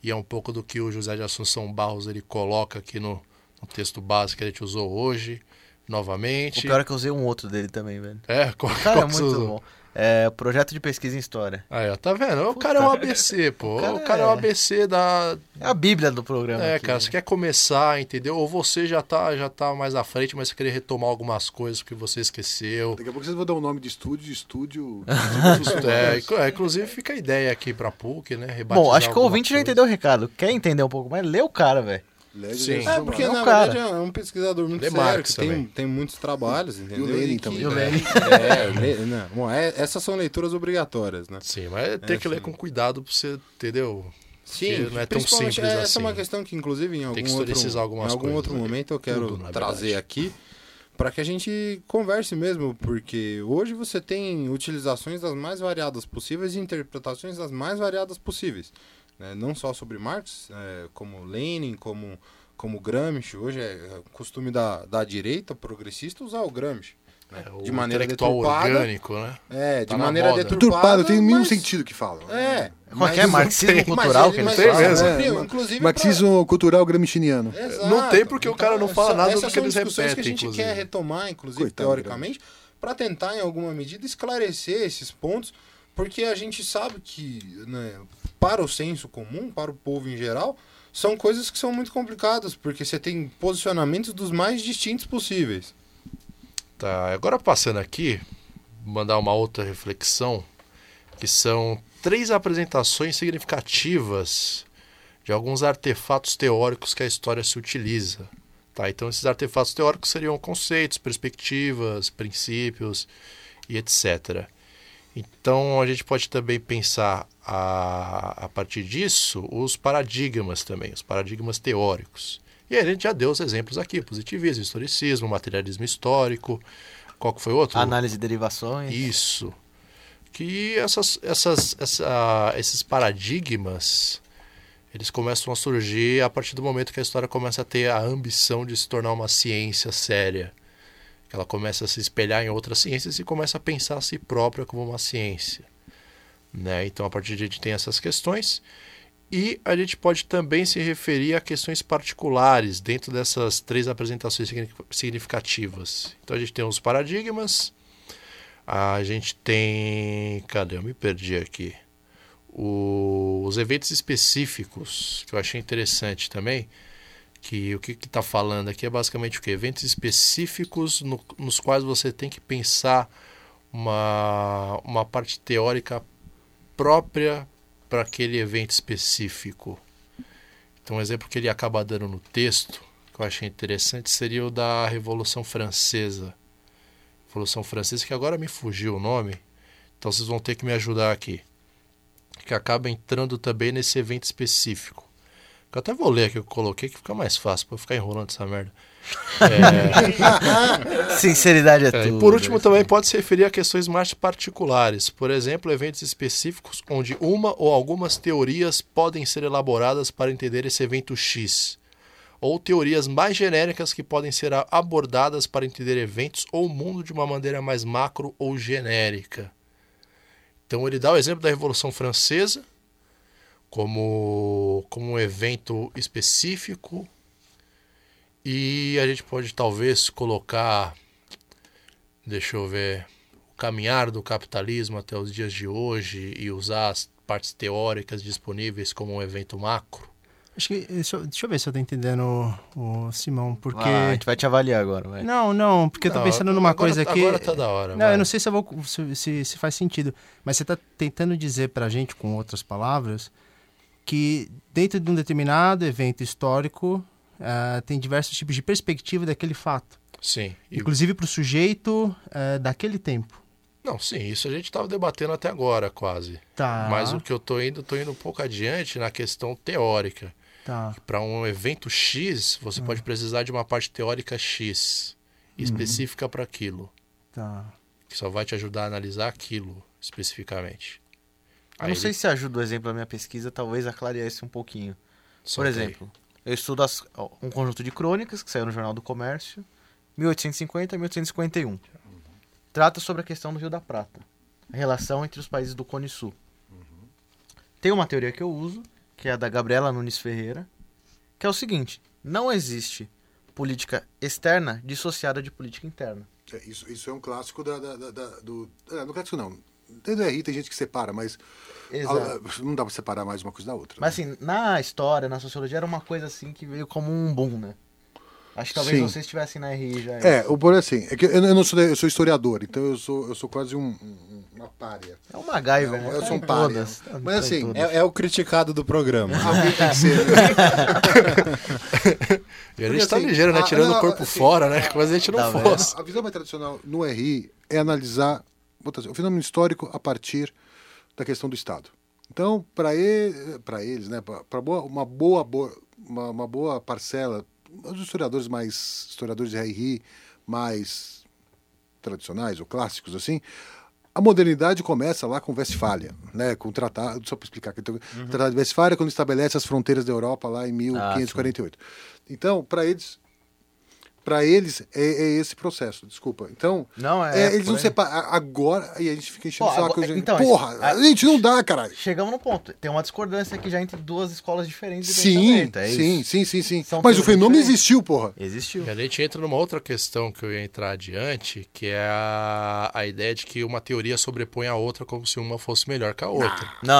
E é um pouco do que o José de Assunção Barros ele coloca aqui no, no texto base que a gente usou hoje, O novamente. pior é que eu usei um outro dele também, velho. É, qual, Cara, é qual você muito bom. É, projeto de pesquisa em história. Aí, ó, tá vendo? O Puta, cara é um ABC, pô. o O cara cara, é... o é- ABC da. É a bíblia do programa. É, aqui, cara, né? você quer começar, entendeu? Ou você já tá, já tá mais à frente, mas você querer retomar algumas coisas que você esqueceu. Daqui a pouco vocês vão dar um nome de estúdio, de estúdio. É, é, inclusive fica a ideia aqui pra PUC, né? Rebatizar Bom, acho que o ouvinte já coisa. entendeu o recado. Quer entender um pouco mais? Lê o cara, velho. Sim. É, porque É um na cara. verdade é um pesquisador muito Lê sério, que tem, tem muitos trabalhos, entendeu? Lenin E que- também. E o Lenin. É, não, bom, é- essas são leituras obrigatórias, né? Sim, mas tem É, que ler com cuidado pra você, entendeu? Sim, não é tão principalmente, simples é, Essa assim. é uma questão que, inclusive, em algum, outro, em algum coisas outro aí. momento eu quero Tudo, trazer verdade. aqui para que a gente converse mesmo, porque hoje você tem utilizações das mais variadas possíveis e interpretações das mais variadas possíveis. Né? Não só sobre Marx, é, como Lenin, como, como Gramsci. Hoje é costume da, da direita progressista usar o Gramsci. né? É, o de maneira intelectual deturpada. orgânico, né? É, de Tá na maneira moda. deturpada. Turpado, tem o mesmo mas- sentido que falam. É. Qualquer mas- marxismo tem- cultural mas que eles falam. É, ma- inclusive Marxismo cultural gramsciano. Exato. Não tem porque o cara não fala essa- nada do que eles discussões que a repetem, gente inclusive. quer retomar, inclusive, Coitado, teoricamente, para tentar, em alguma medida, esclarecer esses pontos, porque a gente sabe que, né, para o senso comum, para o povo em geral, são coisas que são muito complicadas, porque você tem posicionamentos dos mais distintos possíveis. Tá, agora passando aqui, mandar uma outra reflexão, que são três apresentações significativas de alguns artefatos teóricos que a história se utiliza. Tá, então esses artefatos teóricos seriam conceitos, perspectivas, princípios e etc. Então a gente pode também pensar a, a partir disso os paradigmas também, os paradigmas teóricos. E aí a gente já deu os exemplos aqui, positivismo, historicismo, materialismo histórico, qual que foi outro? Análise de derivações. Isso. Que essas, essas, essa- esses paradigmas eles começam a surgir a partir do momento que a história começa a ter a ambição de se tornar uma ciência séria. Ela começa a se espelhar em outras ciências e começa a pensar a si própria como uma ciência. Né? Então, a partir de a gente tem essas questões. E a gente pode também se referir a questões particulares dentro dessas três apresentações signi- significativas. Então, a gente tem os paradigmas, a gente tem. Cadê? Eu me perdi aqui. O- Os eventos específicos, que eu achei interessante também. Que o que está falando aqui é basicamente o que? Eventos específicos no- nos quais você tem que pensar uma, uma parte teórica própria para aquele evento específico. Então, um exemplo que ele acaba dando no texto, que eu achei interessante, seria o da Revolução Francesa. Revolução Francesa, que agora me fugiu o nome, então vocês vão ter que me ajudar aqui. Que acaba entrando também nesse evento específico. Eu até vou ler aqui o que eu coloquei, que fica mais fácil para ficar enrolando essa merda. É, Sinceridade é, é, tudo. e por último, também pode se referir a questões mais particulares. Por exemplo, eventos específicos onde uma ou algumas teorias podem ser elaboradas para entender esse evento X. Ou teorias mais genéricas que podem ser abordadas para entender eventos ou o mundo de uma maneira mais macro ou genérica. Então, ele dá o exemplo da Revolução Francesa como, como um evento específico. E a gente pode talvez colocar deixa eu ver, o caminhar do capitalismo até os dias de hoje e usar as partes teóricas disponíveis como um evento macro. Acho que, deixa, eu- deixa eu ver se eu tô entendendo o, o Simão, porque... Ah, a gente vai te avaliar agora, vai. Não, não, porque eu tô Não, pensando numa agora- coisa aqui... Agora tá da hora. Não, vai. eu não sei se, eu vou, se, se, se faz sentido, mas você está tentando dizer para a gente, com outras palavras, que dentro de um determinado evento histórico ah, tem diversos tipos de perspectiva daquele fato, Sim. Inclusive para o sujeito ah, daquele tempo. Não, sim, isso a gente estava debatendo até agora, quase. Tá. Mas o que eu tô indo, tô indo um pouco adiante na questão teórica. Tá. Para um evento X, você Hum. pode precisar de uma parte teórica X, Uhum. específica para aquilo, Tá. que só vai te ajudar a analisar aquilo especificamente. Eu não sei se ajuda o exemplo da minha pesquisa, talvez aclareça um pouquinho. Por exemplo, eu estudo as- um conjunto de crônicas que saiu no Jornal do Comércio, 1850 e 1851. Trata sobre a questão do Rio da Prata, a relação entre os países do Cone Sul. Tem uma teoria que eu uso, que é a da Gabriela Nunes Ferreira, que é o seguinte: não existe política externa dissociada de política interna. É, isso, isso é um clássico da, da- da- da- do. É, no clássico não. Dentro do RI tem gente que separa, mas Exato. não dá pra separar mais uma coisa da outra. Mas né? assim, na história, na sociologia, era uma coisa assim que veio como um boom, né? Acho que talvez Sim. vocês estivessem na RI já. É, o por assim, é que eu, não sou, eu sou historiador, então eu sou, eu sou quase um, um- uma párea. É uma MacGyver, É, né? eu Tá sou um em párea. todas. Tá- Mas tá assim. É, é o criticado do programa. Alguém tem que ser. né? E a gente Porque, tá assim, ligeiro, né? a- Tirando não, o corpo assim, fora, né? Se a gente não Tá fosse. A visão mais tradicional no RI é analisar o fenômeno histórico a partir da questão do Estado. Então, para ele, para eles, né, para uma boa, boa uma, uma boa parcela, os historiadores mais historiadores de RI mais tradicionais ou clássicos assim, a modernidade começa lá com Westfália, né, com o tratado, só para explicar, então, o Tratado de Westfália quando estabelece as fronteiras da Europa lá em 1548. então, para eles para eles é, é esse processo, desculpa. Então, Não, é. é, eles não separam. Agora, aí a gente fica enchendo Pô, saco. agora- gente. então, Porra, a- a gente não dá, caralho. Chegamos no ponto. Tem uma discordância aqui já entre duas escolas diferentes de Sim. É sim, isso. sim, sim, sim. São Mas o fenômeno diferentes. existiu, porra. Existiu. E a gente entra numa outra questão que eu ia entrar adiante, que é a, a ideia de que uma teoria sobrepõe a outra como se uma fosse melhor que a outra. Não,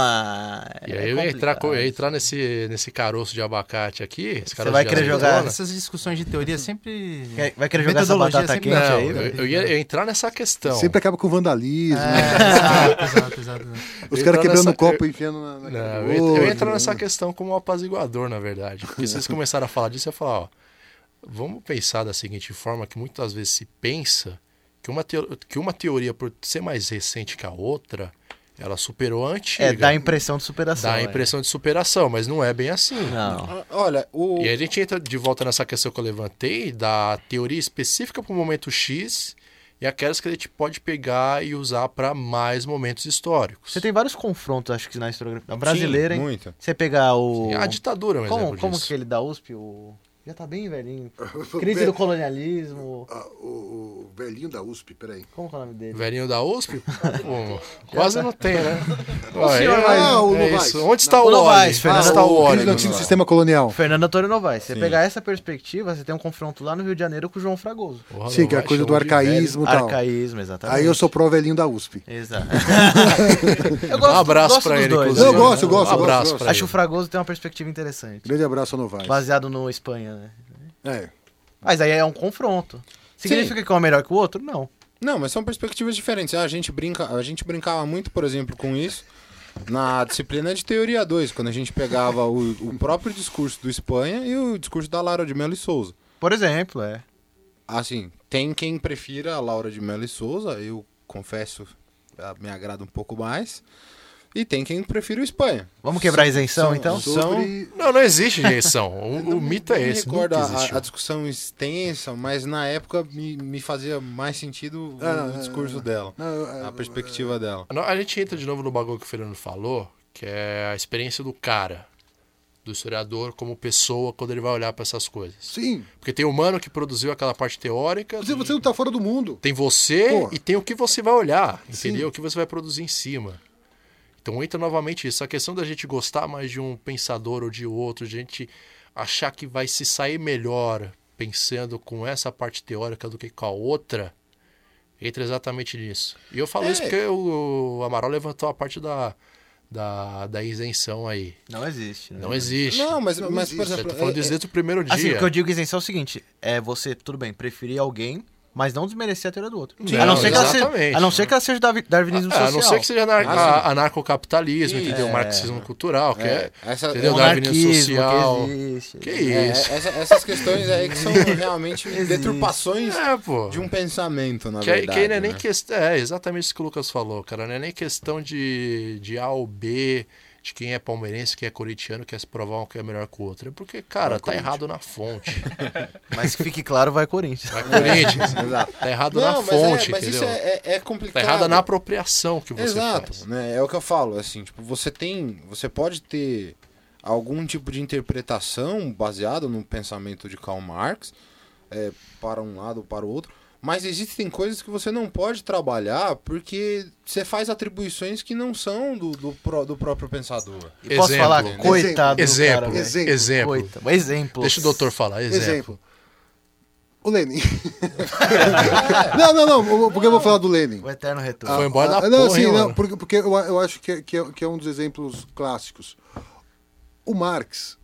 E é aí eu ia entrar, eu ia entrar nesse, nesse caroço de abacate aqui. Esse Você vai querer azeitona. jogar Essas discussões de teoria sempre. Quer- vai querer jogar essa batata quente Não, aí, eu, eu ia, entrar nessa questão. Sempre acaba com vandalismo. É, exato, exato, exato. Os caras quebrando nessa- o copo e enfiando na. na Não, eu, ia- eu ia entrar nessa questão como um apaziguador, na verdade. Porque se vocês começaram a falar disso, eu ia falar, ó, vamos pensar da seguinte forma, que muitas vezes se pensa que uma, teo- que uma teoria, por ser mais recente que a outra, ela superou a antiga. É, dá a impressão de superação. Dá a é. impressão de superação, mas não é bem assim. Não. Ah, Olha, o. E aí a gente entra de volta nessa questão que eu levantei, da teoria específica para o momento X e aquelas que a gente pode pegar e usar para mais momentos históricos. Você tem vários confrontos, acho que na historiografia brasileira, Sim, hein? muito. Você pegar o. A ditadura é um como exemplo como disso. que ele da USP? O... Já tá bem velhinho. Crise do colonialismo. Ah, o, o velhinho da USP, peraí. Como que é o nome dele? Velhinho da USP? Pô, quase não tem, né? senhor é, Ah, o é isso. Onde está Não, o o Novaes? Fernando Onde está o o crise do antigo sistema colonial. Fernando Antônio Novaes. Você Sim. pegar essa perspectiva, você tem um confronto lá no Rio de Janeiro com o João Fragoso. Porra, Sim, que é a coisa do arcaísmo e tal. Arcaísmo, exatamente. Aí eu sou pró velhinho da USP. Exato. eu Um abraço gosto pra ele, dois. inclusive. Eu gosto, eu gosto, Um abraço gosto, pra gosto. Acho que o Fragoso tem uma perspectiva interessante. Grande abraço a Novaes. Baseado no Espanha, né? É. Mas aí é um confronto. Significa que um é melhor que o outro? Não. Não, mas são perspectivas diferentes. A gente brinca, a gente brincava muito, por exemplo, com isso na disciplina de teoria 2, quando a gente pegava o, o próprio discurso do Espanha e o discurso da Laura de Mello e Souza. Por exemplo, é. Assim, tem quem prefira a Laura de Mello e Souza, eu confesso, ah, me agrada um pouco mais. E tem quem prefira o Espanha. Vamos quebrar a isenção, são- então? Sobre. Não, não existe rejeição. O, o mito é me esse. recordo Nunca a, a discussão extensa, mas na época me, me fazia mais sentido o, Ah, o não, discurso não. dela, é- a perspectiva dela. A gente entra de novo no bagulho que o Fernando falou, que é a experiência do cara, do historiador como pessoa, quando ele vai olhar para essas coisas. Sim. Porque tem o humano que produziu aquela parte teórica, Você, você não tá fora do mundo. tem você Porra. e tem o que você vai olhar, Sim. entendeu? O que você vai produzir em cima. Então entra novamente isso, a questão da gente gostar mais de um pensador ou de outro, de a gente achar que vai se sair melhor pensando com essa parte teórica do que com a outra, entra exatamente nisso. E eu falo É. isso porque o, Amaral levantou a parte da, da, da isenção aí. Não existe. né? Não existe. Não, mas, Não mas por existe. Eu exemplo, tô falando é- disso desde o primeiro dia. Assim, o que eu digo isenção é o seguinte: é você, tudo bem, preferir alguém, mas não desmerecer a teoria do outro. Sim, a, não ser que ela seja, a não ser que ela seja darwi- darwinismo Ah, a social. não ser que seja anar Ah, a- anarcocapitalismo, entendeu? É. Marxismo cultural, que é, essa, entendeu? é- Darwinismo social. que existe. Que é, isso? essa- essas questões aí que são realmente deturpações É, de um pensamento, na Que, verdade. que não é nem né? questão. É exatamente isso que o Lucas falou, cara. Não é nem questão de, de A ou B, de quem é palmeirense, quem é corintiano, quer se provar um que é melhor que o outro. É porque, cara, tá errado na fonte. Mas que fique claro, vai Corinthians. Vai Corinthians. Exato. Tá errado Não, na mas, fonte, é, mas entendeu? isso é, é, é Tá complicado. errada na apropriação que você Exato, faz. né? É o que eu falo, assim, tipo, você tem, você pode ter algum tipo de interpretação baseada no pensamento de Karl Marx, é, para um lado ou para o outro, mas existem coisas que você não pode trabalhar porque você faz atribuições que não são do, do, pró- do próprio pensador. E posso Exemplo. falar, coitado do Exemplo. cara. Exemplo. Exemplo. Coitado. Exemplo. Deixa o doutor falar. Exemplo. Exemplo. O Lenin. não, não, não, porque eu vou falar do Lenin. O eterno retorno. Foi embora da Ah, não, porra, sim, não, porque, porque eu, eu acho que é, que, é, que é um dos exemplos clássicos. O Marx,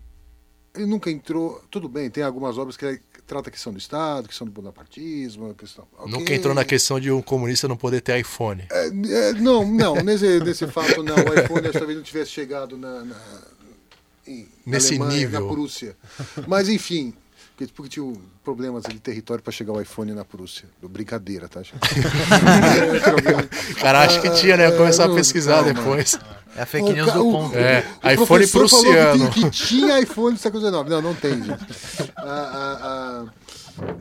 ele nunca entrou. Tudo bem, tem algumas obras que ele trata a questão do Estado, questão do bonapartismo, a questão. Nunca ok. entrou na questão de um comunista não poder ter iPhone. É, é, não, não, nesse, nesse fato não. O iPhone que talvez não tivesse chegado na, na, Nesse Alemanha, nível. na Prússia. Mas enfim, porque, tinha problemas de território para chegar o iPhone na Prússia. Brincadeira, tá? gente? Cara, acho que tinha, né? Vou começar a não, pesquisar calma. depois. É a fake news ca- do o- ponto. É, o iPhone professor falou que prussiano. tem- Que, tinha iPhone do século XIX. Não, não tem, gente. Ah, ah, ah.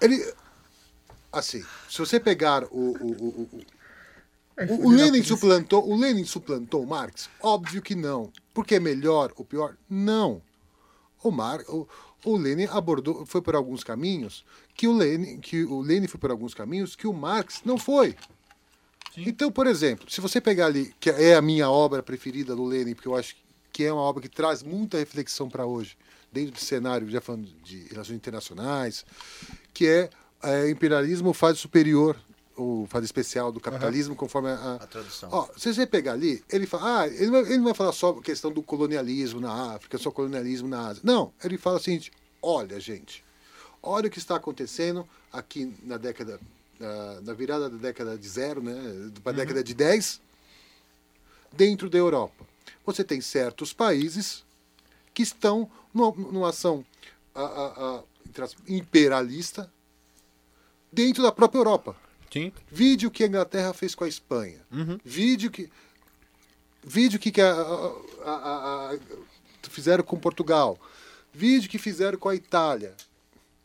ele. Assim, se você pegar o. o, o, o- o, o Lenin suplantou, o Lenin suplantou o Marx? Óbvio que não. Porque é melhor ou pior? Não. O, Mar, o, o Lenin abordou, foi por alguns caminhos que o Lenin, que o Lenin foi por alguns caminhos que o Marx não foi. Então, por exemplo, se você pegar ali, que é a minha obra preferida do Lenin, porque eu acho que é uma obra que traz muita reflexão para hoje, dentro do cenário, já falando de relações internacionais, que é, é imperialismo fase superior, ou fase especial do capitalismo, conforme a, A tradução. Ó, se você pegar ali, ele fala, ah, ele, não vai- ele não vai falar só questão do colonialismo na África, só colonialismo na Ásia. Não, ele fala o seguinte: olha, gente, olha o que está acontecendo aqui na década, na, na virada da década de zero, né, para a década de 10, dentro da Europa. Você tem certos países que estão numa, numa ação a- a- a, imperialista dentro da própria Europa. Sim. Vídeo que a Inglaterra fez com a Espanha. Vídeo que. Vídeo que, que fizeram com Portugal. Vídeo que fizeram com a Itália.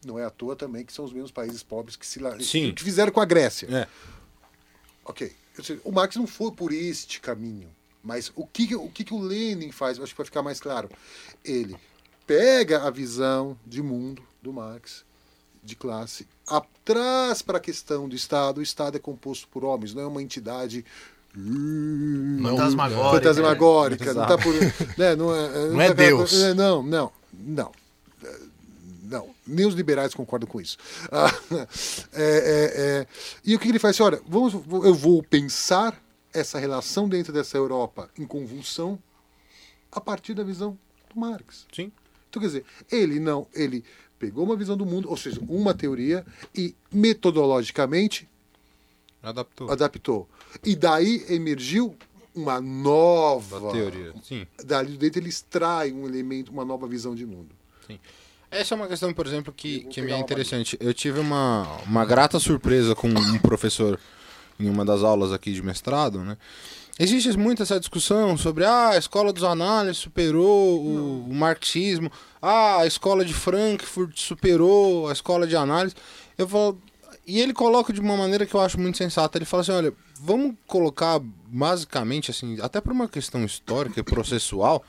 Não é à toa também que são os mesmos países pobres que, se, Sim. que fizeram com a Grécia. É. Ok. O Marx não foi por este caminho. Mas o que, o que, que o Lenin faz? Eu acho que vai ficar mais claro. Ele pega a visão de mundo do Marx, de classe, a- traz para a questão do Estado. O Estado é composto por homens, não é uma entidade. Não, Fantasmagórica. Fantasmagórica, não tá por. Né, não é, Não é tá Deus. é, Não, não, não. Não, nem os liberais concordam com isso. Ah, é, é, é. E o que ele faz? Assim, olha, vamos, eu vou pensar essa relação dentro dessa Europa em convulsão a partir da visão do Marx. Sim. Então, quer dizer, ele não, ele pegou uma visão do mundo, ou seja, uma teoria, e metodologicamente Adaptou. adaptou. E daí emergiu uma nova Da teoria. Sim. Dali dentro ele extrai um elemento, uma nova visão de mundo. Essa é uma questão, por exemplo, que, que me é interessante. Eu tive uma, uma grata surpresa com um professor em uma das aulas aqui de mestrado, né? Existe muito essa discussão sobre ah, a escola dos análises superou o, o marxismo, ah, a escola de Frankfurt superou a escola de análise. Eu falo, e ele coloca de uma maneira que eu acho muito sensata. Ele fala assim, olha, vamos colocar basicamente assim, até por uma questão histórica e processual,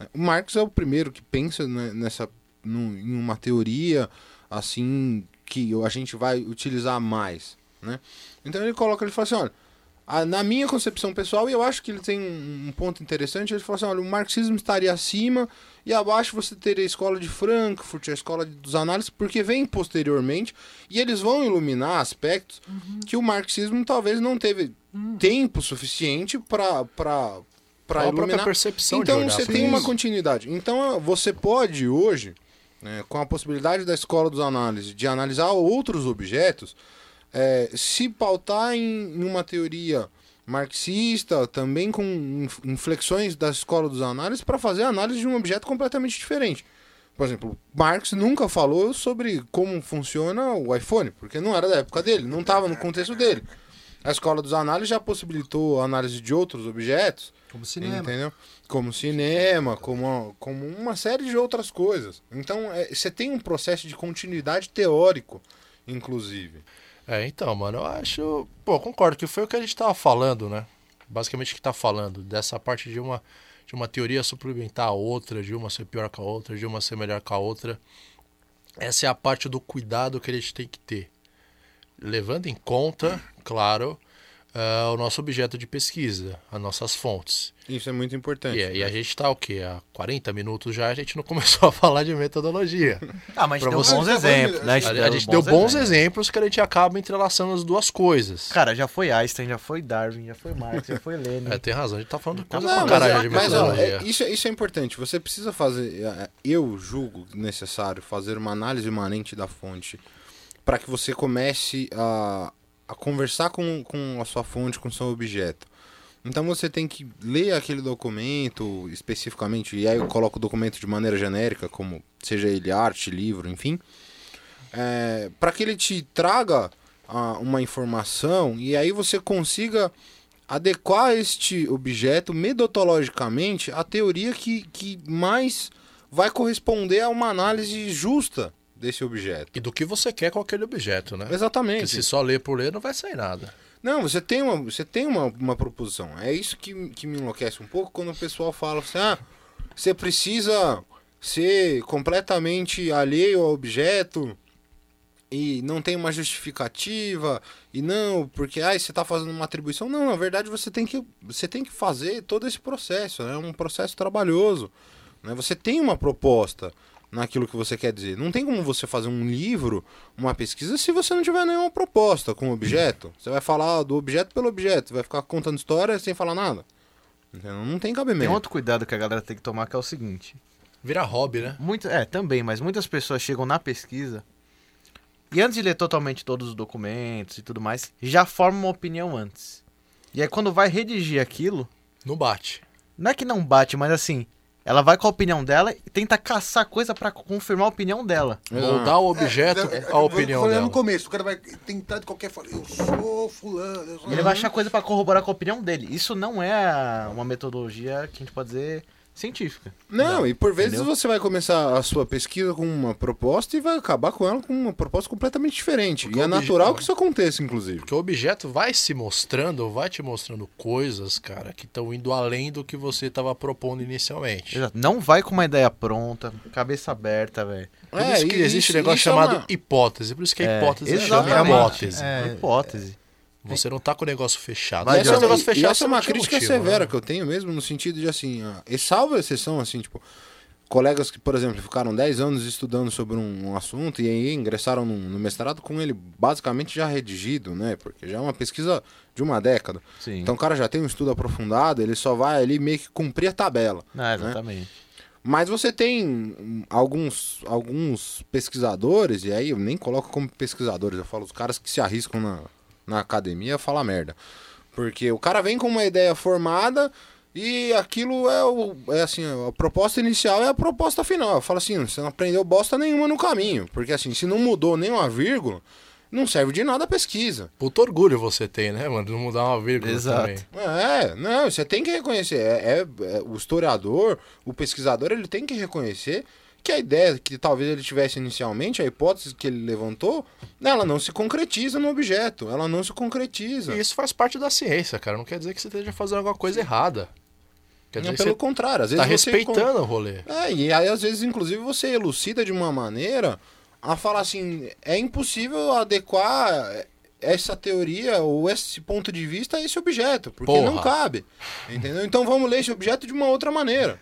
né, o Marx é o primeiro que pensa né, nessa num- em uma teoria assim que a gente vai utilizar mais, né? Então ele coloca, ele fala assim, olha, a- na minha concepção pessoal, e eu acho que ele tem um, um ponto interessante, ele fala assim, olha, o marxismo estaria acima e abaixo você teria a escola de Frankfurt, a escola de- dos análises, porque vem posteriormente e eles vão iluminar aspectos que o marxismo talvez não teve tempo suficiente para para iluminar. percepção Então você tem uma continuidade. Então você pode hoje, né, com a possibilidade da escola dos análises de analisar outros objetos, é, se pautar em, uma teoria marxista, também com inf- inflexões da escola dos análises, para fazer análise de um objeto completamente diferente. Por exemplo, Marx nunca falou sobre como funciona o iPhone, porque não era da época dele, não estava no contexto dele. A escola dos análises já possibilitou a análise de outros objetos, Como cinema. Entendeu? Como cinema, como, como uma série de outras coisas. Então, é, você tem um processo de continuidade teórico, inclusive. É, então, mano, eu acho. Pô, concordo que foi o que a gente tava falando, né? Basicamente o que tá falando, dessa parte de uma, de uma teoria suplementar a outra, de uma ser pior que a outra, de uma ser melhor que a outra. Essa é a parte do cuidado que a gente tem que ter. Levando em conta, claro, ah, o nosso objeto de pesquisa, as nossas fontes. Isso é muito importante. E, e a gente tá o quê? Há 40 minutos já a gente não começou a falar de metodologia. Ah, mas Pra gente deu você- bons exemplos, né? A, a gente deu bons exemplos que a gente acaba entrelaçando as duas coisas. Cara, já foi Einstein, já foi Darwin, já foi Marx, já foi Lenin. É, tem razão, a gente tá falando de coisa Não, pra mas, caralho de mas, ó, metodologia. é- isso, é- isso é importante. Você precisa fazer. é, Eu julgo necessário fazer uma análise imanente da fonte para que você comece a, a conversar com, com a sua fonte, com o seu objeto. Então você tem que ler aquele documento especificamente, e aí eu coloco o documento de maneira genérica, como seja ele arte, livro, enfim, para que ele te traga ah, uma informação e aí você consiga adequar este objeto metodologicamente à teoria que, que mais vai corresponder a uma análise justa desse objeto. E do que você quer com aquele objeto, né? Porque Exatamente. se só ler por ler não vai sair nada. Não, você tem uma, você tem uma, uma proposição. É isso que, que me enlouquece um pouco quando o pessoal fala assim, ah, você precisa ser completamente alheio ao objeto e não tem uma justificativa e não, porque ah, você está fazendo uma atribuição. Não, na verdade você tem que, você tem que fazer todo esse processo, é um processo trabalhoso. Né? Você tem uma proposta naquilo que você quer dizer. Não tem como você fazer um livro, uma pesquisa, se você não tiver nenhuma proposta com o objeto. Você vai falar do objeto pelo objeto, vai ficar contando história sem falar nada. Não tem Tem cabimento. outro cuidado que a galera tem que tomar, que é o seguinte. Vira hobby, né? Muito, é, também, mas muitas pessoas chegam na pesquisa e antes de ler totalmente todos os documentos e tudo mais, já formam uma opinião antes. E aí quando vai redigir aquilo, Não bate. não é que não bate, mas assim, ela vai com a opinião dela e tenta caçar coisa pra confirmar a opinião dela. Moldar o objeto É, à opinião eu falei dela. no começo, o cara vai tentar de qualquer forma. Eu sou fulano. Eu sou... Ele vai achar coisa pra corroborar com a opinião dele. Isso não é uma metodologia que a gente pode dizer científica. Não, e por vezes Entendeu? você vai começar a sua pesquisa com uma proposta e vai acabar com ela com uma proposta completamente diferente. Porque e é natural que isso aconteça, inclusive. Porque o objeto vai se mostrando, vai te mostrando coisas, cara, que estão indo além do que você estava propondo inicialmente. Exato. Não vai com uma ideia pronta, cabeça aberta, velho. Por isso que existe um negócio isso é chamado uma- hipótese. Por isso que a É, hipótese chama exatamente. hipótese. É, Hipótese. Você não tá com o negócio fechado. Se essa, o negócio fechado, essa é uma crítica motivo, severa né? que eu tenho mesmo, no sentido de assim, ah, e salva exceção, assim, tipo, colegas que, por exemplo, ficaram 10 anos estudando sobre um, um assunto e aí ingressaram no, no mestrado com ele basicamente já redigido, né? Porque já é uma pesquisa de uma década. Sim. Então o cara já tem um estudo aprofundado, ele só vai ali meio que cumprir a tabela. Ah, exatamente. Mas você tem alguns, alguns pesquisadores, e aí eu nem coloco como pesquisadores, eu falo os caras que se arriscam na, na academia a falar merda. Porque o cara vem com uma ideia formada e aquilo é, o, é assim, a proposta inicial é a proposta final. Eu falo assim, você não aprendeu bosta nenhuma no caminho. Porque assim, se não mudou nem uma vírgula, não serve de nada a pesquisa. Puto orgulho você tem, né, mano? De não mudar uma vírgula Exato. também. É, não, você tem que reconhecer. É, é- é- o historiador, o pesquisador, ele tem que reconhecer que a ideia que talvez ele tivesse inicialmente, a hipótese que ele levantou, ela não se concretiza no objeto. Ela não se concretiza. E isso faz parte da ciência, cara. Não quer dizer que você esteja fazendo alguma coisa errada. Quer Não, dizer que pelo contrário, às tá vezes você respeitando o rolê. É, e aí às vezes, inclusive, você elucida de uma maneira a falar assim, é impossível adequar essa teoria ou esse ponto de vista a esse objeto, porque Porra. não cabe. Entendeu? Então vamos ler esse objeto de uma outra maneira.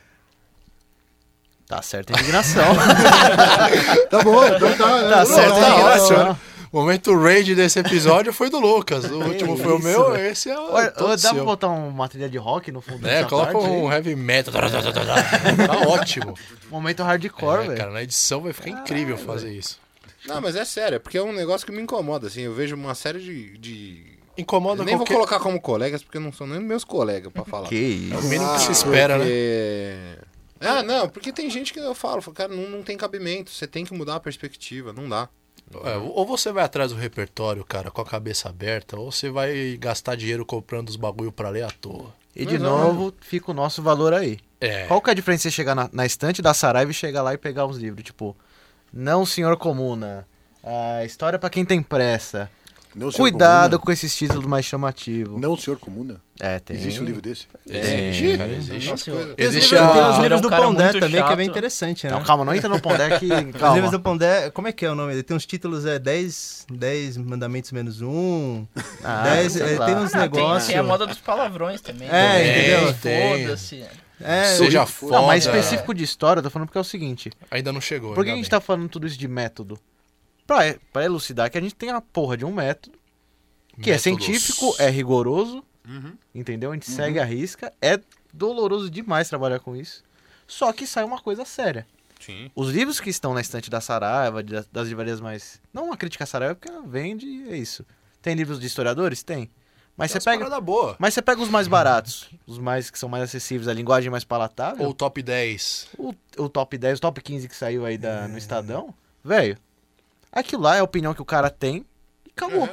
Tá certa a indignação. Tá bom, então tá. tá não, certa não, a indignação. O momento rage desse episódio foi do Lucas. O último foi o meu, esse é o. Olha, todo dá pra seu. botar uma trilha de rock no fundo É, coloca parte um aí? heavy metal. tá ótimo. Momento hardcore, É, velho. cara, na edição vai ficar incrível fazer isso. Não, mas é sério, é porque é um negócio que me incomoda, assim, eu vejo uma série de... de... Incomoda nem qualquer... vou colocar como colegas, porque não são nem meus colegas pra falar. Que isso. É o mínimo que se espera, né? Ah, não, porque tem gente que eu falo, cara, não, não tem cabimento, você tem que mudar a perspectiva, não dá. É, ou você vai atrás do repertório, cara, com a cabeça aberta, ou você vai gastar dinheiro comprando os bagulho pra ler à toa. E de não. novo, fica o nosso valor aí. É. Qual que é a diferença de você chegar na, na estante da Saraiva e chegar lá e pegar uns livros? Tipo, Não Senhor Comuna, a História pra Quem Tem Pressa, Não, Cuidado Comuna. com esses títulos mais chamativos. Não, senhor Comuna. É, tem. Existe um livro desse? Existe, cara, existe. Nossa, Existe a- tem os Era livros do Pondé também, que é bem chato. interessante, né? Não, calma, não entra no Pondé que. Os livros Calma. do Pondé, como é que é o nome? Ele tem uns títulos, é 10, 10 mandamentos menos um, Ah, 10, sei é, tem uns Ah, tem, negócios... tem a moda dos palavrões também. É, né? entendeu? Foda-se. É, Seja foda. Não, mais específico de história, eu tô falando porque é o seguinte. Ainda não chegou. Por que a gente bem. tá falando tudo isso de método? Pra, pra elucidar que a gente tem a porra de um método que é Métodos. científico, é rigoroso, Uhum. entendeu? A gente segue a risca. É doloroso demais trabalhar com isso. Só que sai uma coisa séria. Sim. Os livros que estão na estante da Saraiva, das livrarias mais. Não uma crítica à Saraiva, porque ela vende e é isso. Tem livros de historiadores? Tem. Mas Tem você pega. boa. Mas você pega os mais baratos, os mais que são mais acessíveis, a linguagem mais palatável. Ou top 10. O, o top 10, o top 15 que saiu aí da, no Estadão, velho. Aquilo lá é a opinião que o cara tem e acabou.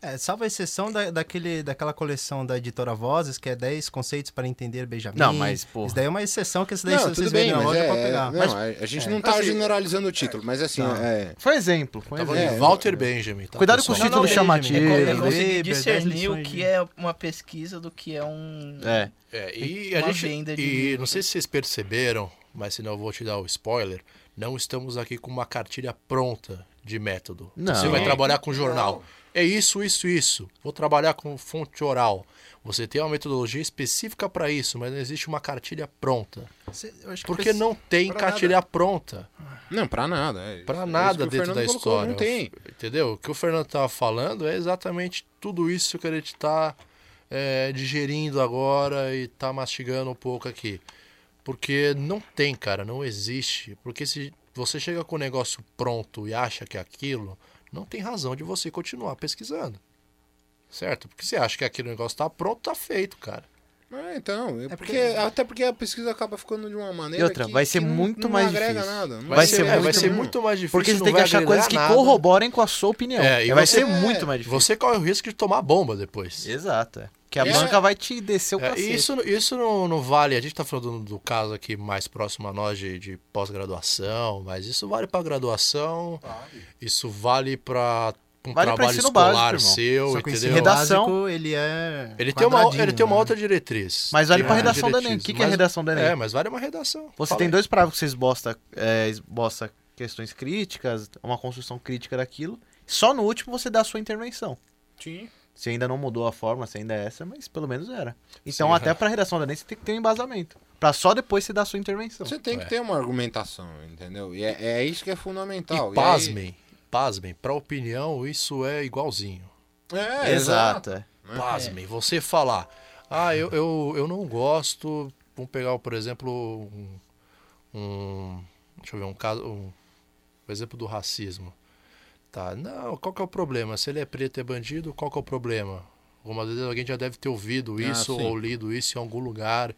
É, salvo a exceção da, daquele, daquela coleção da editora Vozes, que é 10 conceitos para entender Benjamin. Não, mas, porra. Isso daí é uma exceção, que esse daí Não, tudo vocês bem, na loja é, pode pegar. não, Mas- a, gente é. não tá Assim, generalizando o título, mas assim, Tá. é... Foi exemplo. Foi Tava exemplo. de Walter Benjamin. Tá, Cuidado com pessoal? os títulos não, chamativos. Benjamin, É conseguir 10 discernir o que é uma pesquisa do que é um. É. É, e a gente. E não sei se vocês perceberam, mas senão eu vou te dar o spoiler. Não estamos aqui com uma cartilha pronta de método. Não. Você vai trabalhar com jornal. É isso, isso, isso. Vou trabalhar com fonte oral. Você tem uma metodologia específica para isso, mas não existe uma cartilha pronta. Cê- eu acho que Porque precisa- não tem pra cartilha pronta. Não, pra nada. É, Pra é isso nada o dentro da colocou, história. Não tem. Entendeu? O que o Fernando tava falando é exatamente tudo isso que a gente tá é, digerindo agora e tá mastigando um pouco aqui. Porque não tem, cara, não existe. Porque se você chega com o negócio pronto e acha que é aquilo, não tem razão de você continuar pesquisando. Certo? Porque você acha que aquele negócio tá pronto, tá feito, cara. É, então, é É porque, porque- até porque a pesquisa acaba ficando de uma maneira E outra, que, vai ser que não- muito não mais agrega difícil. nada. Não Vai ser é, vai muito- ser muito mais difícil. Porque você não tem que vai achar coisas que nada. corroborem com a sua opinião. É, e vai você- ser muito mais difícil. Você corre o risco de tomar bomba depois. Exato, é. Que a É. banca vai te descer o É, cacete. isso, isso não, não vale. A gente está falando do, do caso aqui mais próximo a nós de, de pós-graduação, mas isso vale para graduação, isso vale para um Vale pra trabalho ensino escolar básico, seu, Só que o entendeu? Redação. básico, ele é Ele tem, uma, ele tem uma né? outra diretriz. Mas vale uma redação do Enem. O que, que é redação do Enem? É, mas vale uma redação. Você Fala tem aí. dois parágrafos que você esboça, é, esboça questões críticas, uma construção crítica daquilo. Só no último você dá a sua intervenção. Sim. Se ainda não mudou a forma, se ainda é essa, mas pelo menos era. Então, Sim, até é. pra redação do Enem, você tem que ter um embasamento. Pra só depois você dar a sua intervenção. Você tem É. que ter uma argumentação, entendeu? E é, é isso que é fundamental. E E aí- pasmem, para opinião isso é igualzinho. É, Exato, é. Pasmem, você falar, ah, eu, eu, eu não gosto, vamos pegar, por exemplo, um, um- deixa eu ver, um caso, um, um exemplo do racismo. Tá, não, qual que é o problema? Se ele é preto e é bandido, qual que é o problema? Algumas vezes alguém já deve ter ouvido Ah, isso sim. ou lido isso em algum lugar,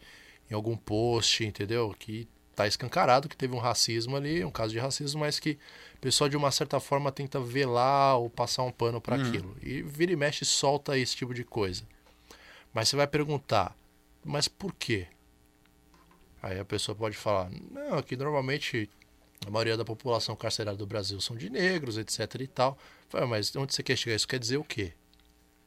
em algum post, entendeu? Que tá escancarado que teve um racismo ali, um caso de racismo, mas que o pessoal de uma certa forma tenta velar ou passar um pano para aquilo. E vira e mexe solta esse tipo de coisa. Mas você vai perguntar, mas por quê? Aí a pessoa pode falar, não, que normalmente a maioria da população carcerária do Brasil são de negros, etc e tal. Fala, mas onde você quer chegar? Isso quer dizer o quê?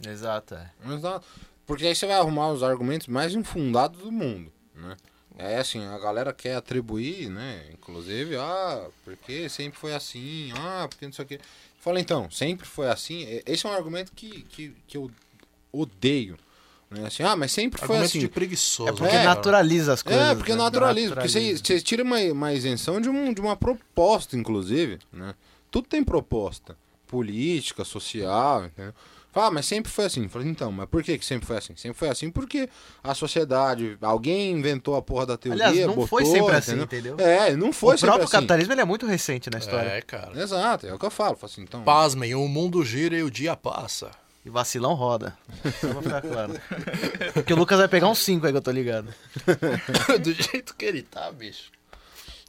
Exato, é. Exato. Porque aí você vai arrumar os argumentos mais infundados do mundo, né? É assim, a galera quer atribuir, né? Inclusive, ah, porque sempre foi assim, ah, porque não sei o quê. Fala então, sempre foi assim. E- Esse é um argumento que, que, que eu odeio. Né? Assim, ah, mas sempre foi Argumento assim. de preguiçoso. É porque né, cara? naturaliza as coisas. É, porque né? naturaliza. Porque você, você tira uma, uma isenção de, um, de uma proposta, inclusive, né? Tudo tem proposta. Política, social, entendeu? Fala, ah, mas sempre foi assim. Fala, então, mas por que, que sempre foi assim? Sempre foi assim porque a sociedade, alguém inventou a porra da teoria, Aliás, não botou, foi sempre assim, entendeu? entendeu? É, não foi o sempre próprio assim. capitalismo ele é muito recente na história. É, cara. Exato, é o que eu falo. Falo assim, então, Pasmem, o mundo gira e o dia passa. E vacilão roda. Só pra ficar claro. Porque o Lucas vai pegar uns 5 aí que eu tô ligado. Do jeito que ele tá, bicho.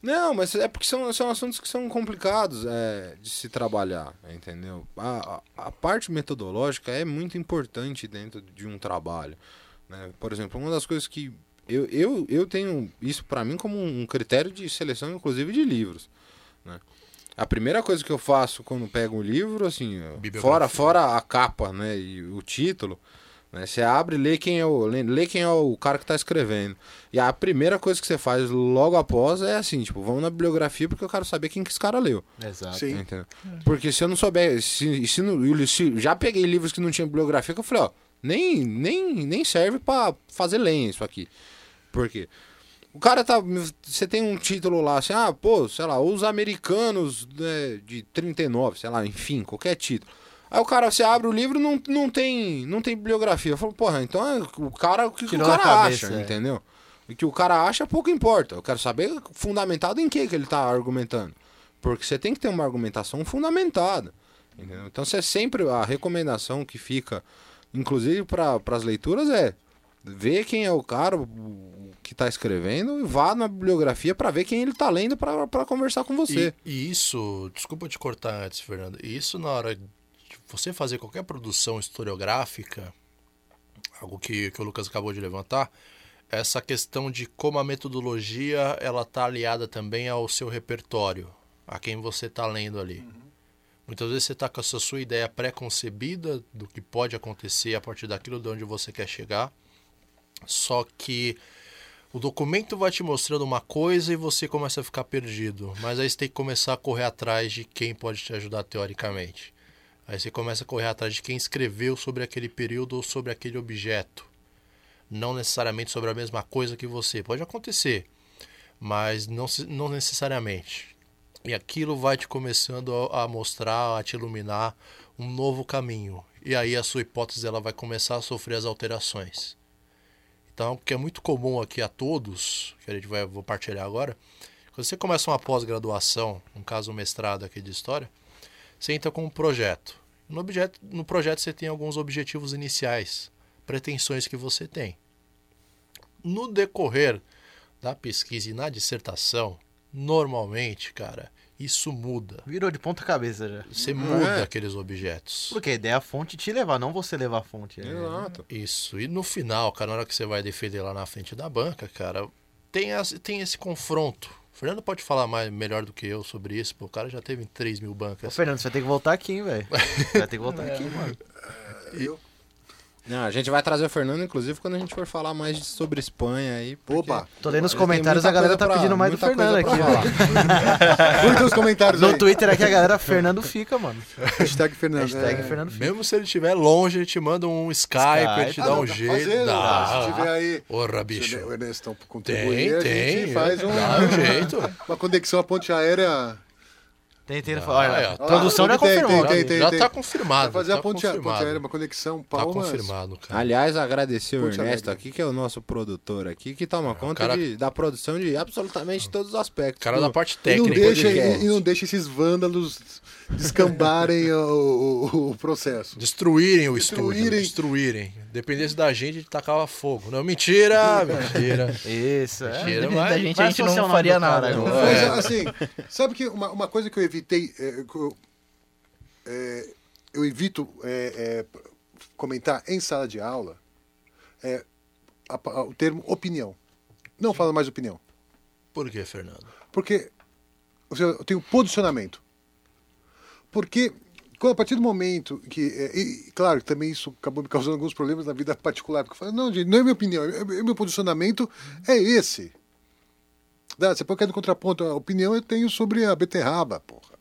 Não, mas é porque são, são assuntos que são complicados é, de se trabalhar, entendeu? A, a, a parte metodológica é muito importante dentro de um trabalho. Né? Por exemplo, uma das coisas que eu, eu, eu tenho isso para mim como um critério de seleção, inclusive de livros. Né? A primeira coisa que eu faço quando pego um livro, assim, fora, fora a capa, né, e o título, né, você abre e lê quem é o, lê, quem é o cara que tá escrevendo. E a primeira coisa que você faz logo após é assim, tipo, vamos na bibliografia porque eu quero saber quem que esse cara leu. Exato. Sim. Entendeu? Porque se eu não souber, se, se, não- se- já peguei livros que não tinham bibliografia que eu falei, ó, nem, nem, nem serve pra fazer lenha isso aqui. Por quê? O cara tá. Você tem um título lá, assim, ah, pô, sei lá, os americanos né, de 39, sei lá, enfim, qualquer título. Aí o cara, você abre o livro não não tem não tem bibliografia. Eu falo, porra, então é o cara, o que, que o Tirou cara cabeça, acha, é. entendeu? O que o cara acha pouco importa. Eu quero saber fundamentado em que que ele tá argumentando. Porque você tem que ter uma argumentação fundamentada. Entendeu? Então você sempre. A recomendação que fica, inclusive para as leituras, é ver quem é o cara que tá escrevendo e vá na bibliografia para ver quem ele tá lendo para conversar com você. E, e isso, desculpa te cortar antes, Fernando. Isso na hora você fazer qualquer produção historiográfica, algo que, que o Lucas acabou de levantar, essa questão de como a metodologia ela tá aliada também ao seu repertório, a quem você está lendo ali. Muitas vezes você está com essa sua ideia pré-concebida do que pode acontecer a partir daquilo de onde você quer chegar, só que o documento vai te mostrando uma coisa e você começa a ficar perdido. Mas aí você tem que começar a correr atrás de quem pode te ajudar teoricamente. Aí você começa a correr atrás de quem escreveu sobre aquele período ou sobre aquele objeto. Não necessariamente sobre a mesma coisa que você. Pode acontecer, mas não, não necessariamente. E aquilo vai te começando a, a mostrar, a te iluminar um novo caminho. E aí a sua hipótese ela vai começar a sofrer as alterações. Então, o que é muito comum aqui a todos, que a gente vai vou partilhar agora, quando você começa uma pós-graduação, no caso um mestrado aqui de história, você entra com um projeto. No, objeto. no projeto você tem alguns objetivos iniciais, pretensões que você tem. No decorrer da pesquisa e na dissertação, normalmente, cara, isso muda. Virou de ponta cabeça já. Você Hum, muda é. aqueles objetos. Porque a ideia é a fonte te levar, não você levar a fonte. É. Exato. Isso. E no final, cara, na hora que você vai defender lá na frente da banca, cara, tem, as, tem esse confronto. O Fernando pode falar mais, melhor do que eu sobre isso, pô, o cara já teve em 3 mil Ô, bancas. Fernando, você vai ter que voltar aqui, hein, velho. Você vai ter que voltar aqui, mano. Eu, Não, a gente vai trazer o Fernando, inclusive, quando a gente for falar mais sobre Espanha aí. Opa, Tô lendo os comentários, a galera tá pra- pedindo mais do Fernando aqui, velho. muitos comentários No aí. Twitter aqui a galera, Fernando fica, mano. Hashtag Fernando. Hashtag é. Fernando fica. Mesmo se ele estiver longe, ele te manda um Skype, ele te Ah, dá não, um dá jeito. fazer, dá. Se tiver aí. Porra, Se bicho. o Ernesto contribuir, Tem, a tem. gente faz um, Dá um jeito. uma conexão à ponte aérea. Tem, tem. Ah, Olha, é. a produção Ah, já tem, confirmou. tem, tem, já tem. tá confirmado. Vai fazer tá a ponte, ponte confirmado. aérea, uma conexão Tá Palmas. confirmado, cara. Aliás, agradecer o Puxa Ernesto aqui, que é o nosso produtor aqui, que toma conta cara- de- da produção de absolutamente todos os aspectos. O cara do- da parte E não, técnica. deixa, e, e não deixa esses vândalos descambarem o, o- o processo. Destruírem o Destruírem. estúdio. Destruírem. Dependesse da gente, a gente tacava fogo. Não, mentira, mentira. Isso, é. Mentira, Dependendo mas- da gente, a gente não faria nada. agora. Mas, É. assim, sabe que uma, uma coisa que eu evitei, é, que eu, é, eu evito é, é, comentar em sala de aula é a pa- o termo opinião. Não fala mais opinião. Por que, Fernando? Porque eu tenho posicionamento. Porque a partir do momento que. é, e, claro, também isso acabou me causando alguns problemas na vida particular. Porque eu falei, não, gente, não é minha opinião, é, é meu posicionamento é esse. Dá, Você pode no contraponto. A opinião eu tenho sobre a beterraba, porra.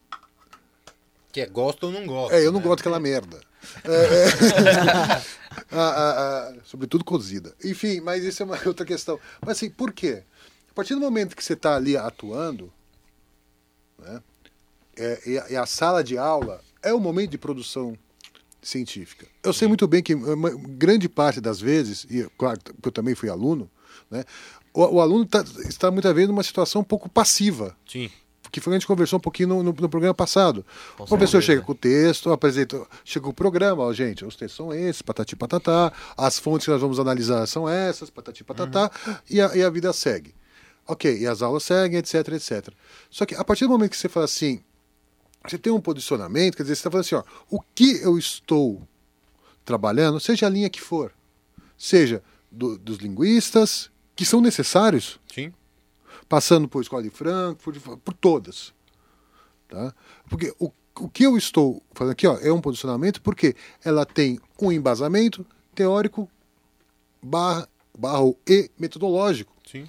Que é gosta ou não gosta. É, eu não gosto daquela merda. É, é. Ah, ah, ah, sobretudo cozida. Enfim, mas isso é uma outra questão. Mas assim, por quê? A partir do momento que você está ali atuando, né, é, e, a, sala de aula é o momento de produção científica. Eu sei muito bem que uma grande parte das vezes, e claro eu também fui aluno, né, o, o aluno tá- está muitas vezes numa situação um pouco passiva Sim. que foi o que a gente conversou um pouquinho no, no- no programa passado. Com o professor chega com o texto, apresenta, chega o programa, ó, gente, os textos são esses, patati patatá, as fontes que nós vamos analisar são essas, patati patatá, e, a, e a vida segue. Ok, e as aulas seguem, etc, etc. Só que a partir do momento que você fala assim, você tem um posicionamento, quer dizer, você está falando assim, ó, o que eu estou trabalhando, seja a linha que for, seja do- dos linguistas, que são necessários, Sim. passando por Escola de Frankfurt, por todas. Tá? Porque o, o que eu estou fazendo aqui ó, é um posicionamento porque ela tem um embasamento teórico barra, barra e metodológico. Sim,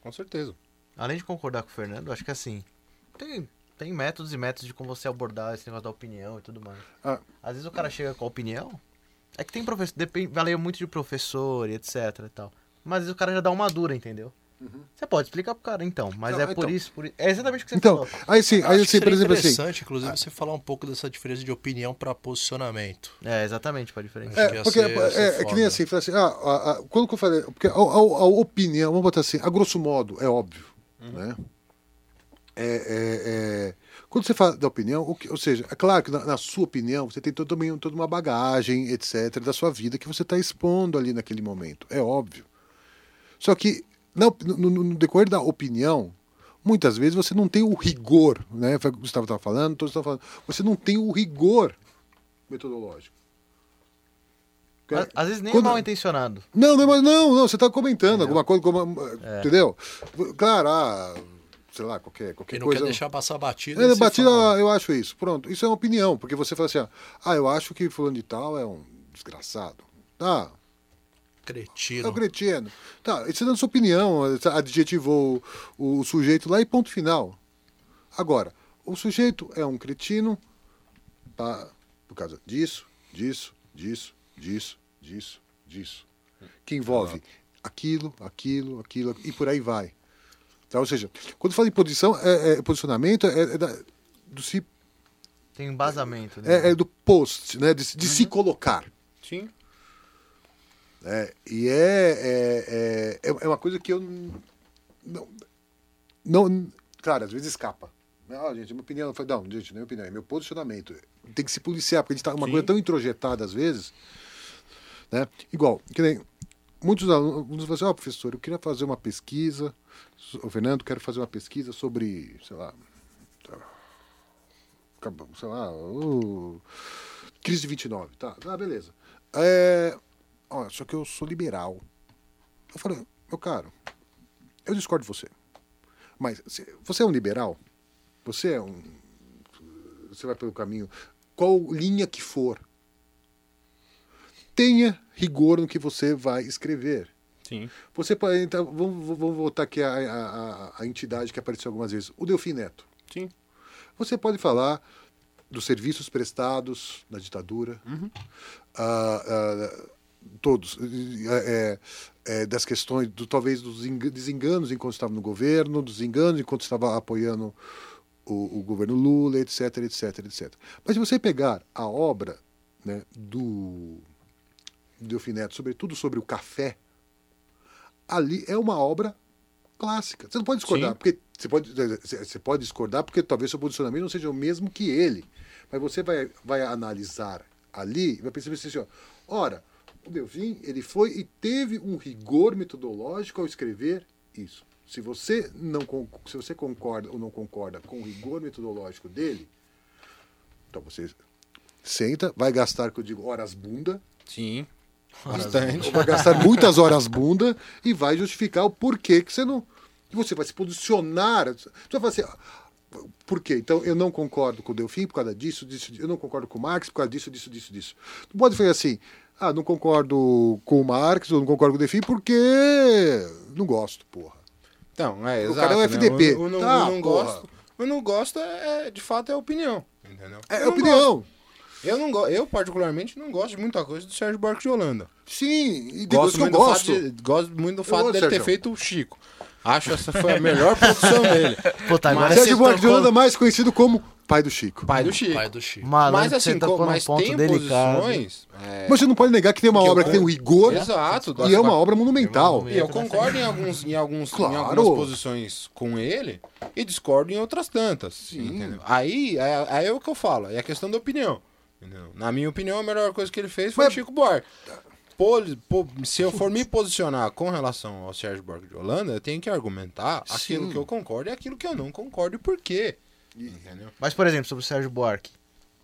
com certeza. Além de concordar com o Fernando, acho que assim, tem, tem métodos e métodos de como você abordar esse negócio da opinião e tudo mais. Ah. Às vezes o cara chega com a opinião, é que tem professor, depende, valeu muito de professor e etc e tal. Mas às vezes o cara já dá uma dura, entendeu? Você pode explicar pro cara, então, mas Não, é por então. isso, por isso. É exatamente o que você Então, falou. aí sim, aí assim, por exemplo assim. interessante, inclusive, você falar um pouco dessa diferença de opinião para posicionamento. É, exatamente, para que É, porque ser- é, é que nem assim, fala assim, ah, a- a- quando que eu falei, porque a, a- a opinião, vamos botar assim, a grosso modo, é óbvio, né? É, é, é, quando você fala da opinião, que- ou seja, é claro que na, na sua opinião você tem todo, toda uma bagagem, etc, da sua vida que você está expondo ali naquele momento, é óbvio. Só que no, no- no decorrer da opinião, muitas vezes você não tem o rigor, né? Foi o que o Gustavo estava falando, todos estavam falando, você não tem o rigor metodológico. Às- vezes nem Quando- é mal intencionado. Não, não, mas não, não, você está comentando alguma coisa, como, entendeu? Claro, ah, sei lá, qualquer, qualquer não coisa. quer deixar passar batida. É, batida, fala, eu acho isso. Pronto, isso é uma opinião, porque você fala assim, ó, ah, eu acho que fulano de tal é um desgraçado. Tá, é Cretino. o cretino. Tá, e você dando sua opinião, adjetivou o, o sujeito lá e ponto final. Agora, o sujeito é um cretino tá, por causa disso, disso, disso, disso, disso, disso. Que envolve aquilo, aquilo, aquilo, e por aí vai. Tá? Ou seja, quando fala em posição, é, é- posicionamento, é, é da- do, se, Tem um embasamento. Né? é, é do post, né? de, de se colocar. Sim. É, e é, é, é, é uma coisa que eu não, não. Claro, às vezes escapa. Ah, gente, minha opinião. Falei, Não, gente, não é minha opinião, é meu posicionamento. Tem que se policiar, porque a gente tá uma Sim. coisa tão introjetada às vezes. Né? Igual, que nem muitos alunos falam assim: Ó, professor, eu queria fazer uma pesquisa. O Fernando, quero fazer uma pesquisa sobre, sei lá. acabou, Sei lá, o crise de 29. Tá, ah, beleza. É, só que eu sou liberal. Eu falei, meu caro, eu discordo de você. Mas você é um liberal? Você é um. Você vai pelo caminho. Qual linha que for. Tenha rigor no que você vai escrever. Sim. Você pode. Então, vamos, vamos voltar aqui à, à, à- à entidade que apareceu algumas vezes. O Delfim Neto. Sim. Você pode falar dos serviços prestados na ditadura, ah, ah, todos, é, é, das questões, do, talvez dos enga- desenganos enquanto estava no governo, dos enganos enquanto estava apoiando o, o governo Lula, etc, etc, etc. Mas se você pegar a obra né, do Delfim Neto, sobretudo sobre o café, ali é uma obra clássica. Você não pode discordar, Sim. porque você pode, você pode discordar porque talvez seu posicionamento não seja o mesmo que ele. Mas você vai, vai analisar ali e vai perceber assim, ó, ora, o Delfim, ele foi e teve um rigor metodológico ao escrever isso. Se você não se você concorda ou não concorda com o rigor metodológico dele, então você senta, vai gastar, que eu digo, horas bunda, Sim. Bastante. vai gastar muitas horas bunda e vai justificar o porquê que você não. que você vai se posicionar. Você vai falar assim. ah, Por quê? Então eu não concordo com o Delfim por causa disso, disso, disso. Eu não concordo com o Marx por causa disso, disso, disso, disso. Não pode fazer assim. Ah, não concordo com o Marx ou não concordo com o Delfim porque não gosto, porra. Então, é, O exato. cara é o né? FDP. O, o não, Tá, o não porra. gosto. O não gosto é, é, de fato, é opinião. Entendeu? É Eu não opinião. gosto. Eu, não go... eu, particularmente, não gosto de muita coisa do Sérgio Buarque de Holanda. Sim, e Gosto que eu muito, do fato gosto. de, gosto muito do fato gosto, dele ter Sérgio. feito o Chico. Acho essa foi a melhor produção dele. Puta, agora Sérgio Buarque de Holanda, mais conhecido como pai do Chico. Pai do Chico. Pai do Chico. Malandro, Mas assim, num mas ponto tem delicado. posições. é, Mas você não pode negar que tem uma Que eu obra que tem um con- rigor Exato. e é uma obra monumental. E eu concordo em, alguns, em, alguns, Claro. em algumas posições com ele e discordo em outras tantas. entendeu? Aí é, aí é o que eu falo, é a questão da opinião. Entendeu? Na minha opinião, a melhor coisa que ele fez foi Mas- o Chico Buarque. Se eu for me posicionar com relação ao Sérgio Buarque de Holanda, eu tenho que argumentar aquilo Sim. que eu concordo e aquilo que eu não concordo e por quê. Entendeu? Mas, por exemplo, sobre o Sérgio Buarque.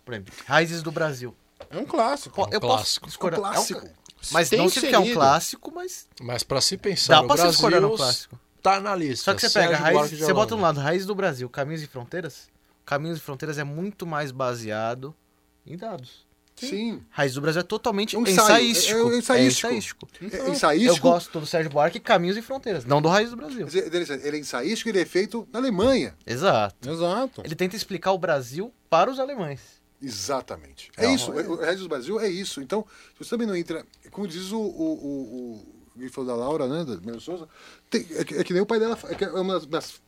Por exemplo, Raízes do Brasil. É um clássico. Pô, eu clássico. posso discordar. Um clássico. É um- mas Tem não que é um clássico, mas Mas pra se pensar, dá pra se Brasil discordar no clássico. tá na lista. Só que você Sérgio pega, raiz, você bota um lado Raízes do Brasil, Caminhos e Fronteiras. Caminhos e Fronteiras é muito mais baseado em dados. Sim. Raiz do Brasil é totalmente É um ensaístico. é- é ensaístico. ensaístico. É Eu ensaístico. gosto do Sérgio Buarque Caminhos e Fronteiras, não do Raiz do Brasil. Interessante, Ele é ensaístico, ele é feito na Alemanha. Exato. Exato. Ele tenta explicar o Brasil para os alemães. Exatamente. É Não, isso. é- O Regis do Brasil é isso. Então, se você também não entra. Como diz o. o, o, o falou da Laura, né? Da Melo Souza. tem- é, que, é que nem o pai dela. É, é uma das minhas,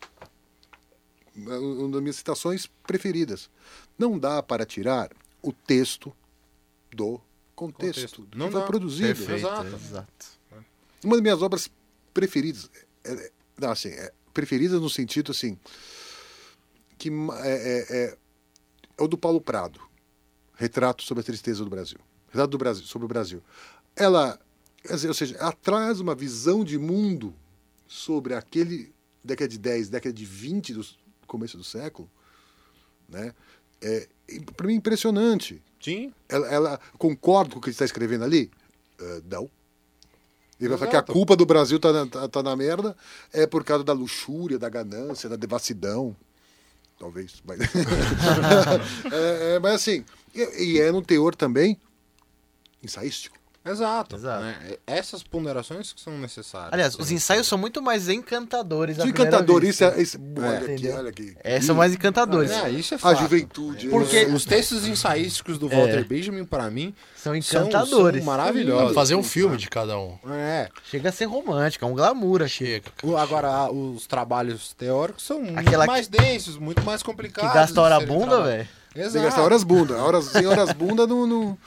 uma das minhas citações preferidas. Não dá para tirar o texto do contexto. Contexto. Não foi dá. produzido. Perfeito. Exato. exato. Uma das minhas obras preferidas. É, é- não, assim, é, preferidas no sentido assim. Que é, é, é, é o do Paulo Prado. Retrato sobre a tristeza do Brasil. Retrato do Brasil, sobre o Brasil. Ela, quer dizer, ou seja, ela traz uma visão de mundo sobre aquele década de 10, década de 20 do começo do século, né? É, para mim impressionante. Sim. Ela, ela concorda com o que ele está escrevendo ali? Ah, não. Ele vai falar que a culpa do Brasil tá na, tá, tá na merda é por causa da luxúria, da ganância, da devassidão. Talvez. Mas, É, é, mas assim, e, e é no teor também ensaístico. Exato. Exato. né? Essas ponderações que são necessárias. Aliás, os ensaios são muito mais encantadores. à Isso é isso é. Olha aqui, Entendeu? olha aqui. É, são mais encantadores. É, isso é A fato. juventude. Porque né? os textos ensaísticos do Walter Benjamin, para mim, São são, encantadores. são pra maravilhosos. fazer um filme de cada um. É. Chega a ser romântico, é um glamour aqui. Chega. Agora, a- os trabalhos teóricos são muito Aquela mais densos, muito mais Que complicados. gasta hora a bunda, trabalhados. Velho. Tem que Exato. gastar horas bunda. Horas, sem horas bunda não. não...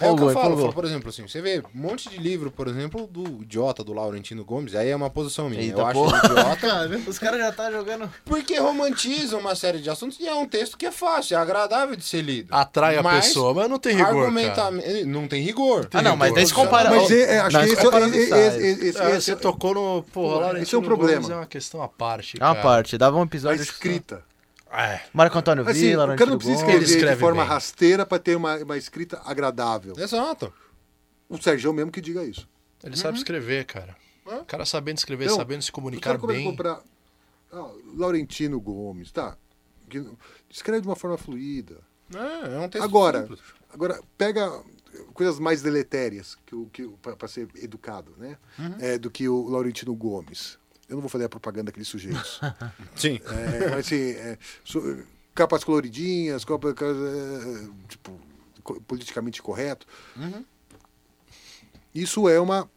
É o que eu falo, por exemplo, assim, você vê um monte de livro, por exemplo, do idiota do Laurentino Gomes, aí é uma posição minha. Eita, eu acho porra. ele idiota Os caras já tá jogando. porque romantiza uma série de assuntos e é um texto que é fácil, é agradável de ser lido. Atrai a Mas pessoa, mas não tem rigor, cara. argumentamente- Não tem rigor. Ah, não, mas daí se compara. Mas é, é, acho que esse, esse, É, você tocou no. Porra, Laurentino esse é um problema. Gomes é uma questão à parte. É uma cara. parte, dava um a episódio. escrita. É. Marco Antônio Assim, Vila, o cara não precisa escrever de escreve forma bem. rasteira para ter uma, uma escrita agradável. Exato. O Sérgio mesmo que diga isso. Ele sabe escrever, cara. Hã? O cara sabendo escrever, Não, sabendo se comunicar a bem. comprar ah, Laurentino Gomes, tá? Escreve de uma forma fluida. É, é um texto Agora, simples. agora pega coisas mais deletérias que o que para ser educado, né? Uhum. É, do que o Laurentino Gomes. Eu não vou fazer a propaganda daqueles sujeitos. Sim. É, mas assim, é, capas coloridinhas, copa- ca- é, tipo, co- politicamente correto. Uhum. Isso é uma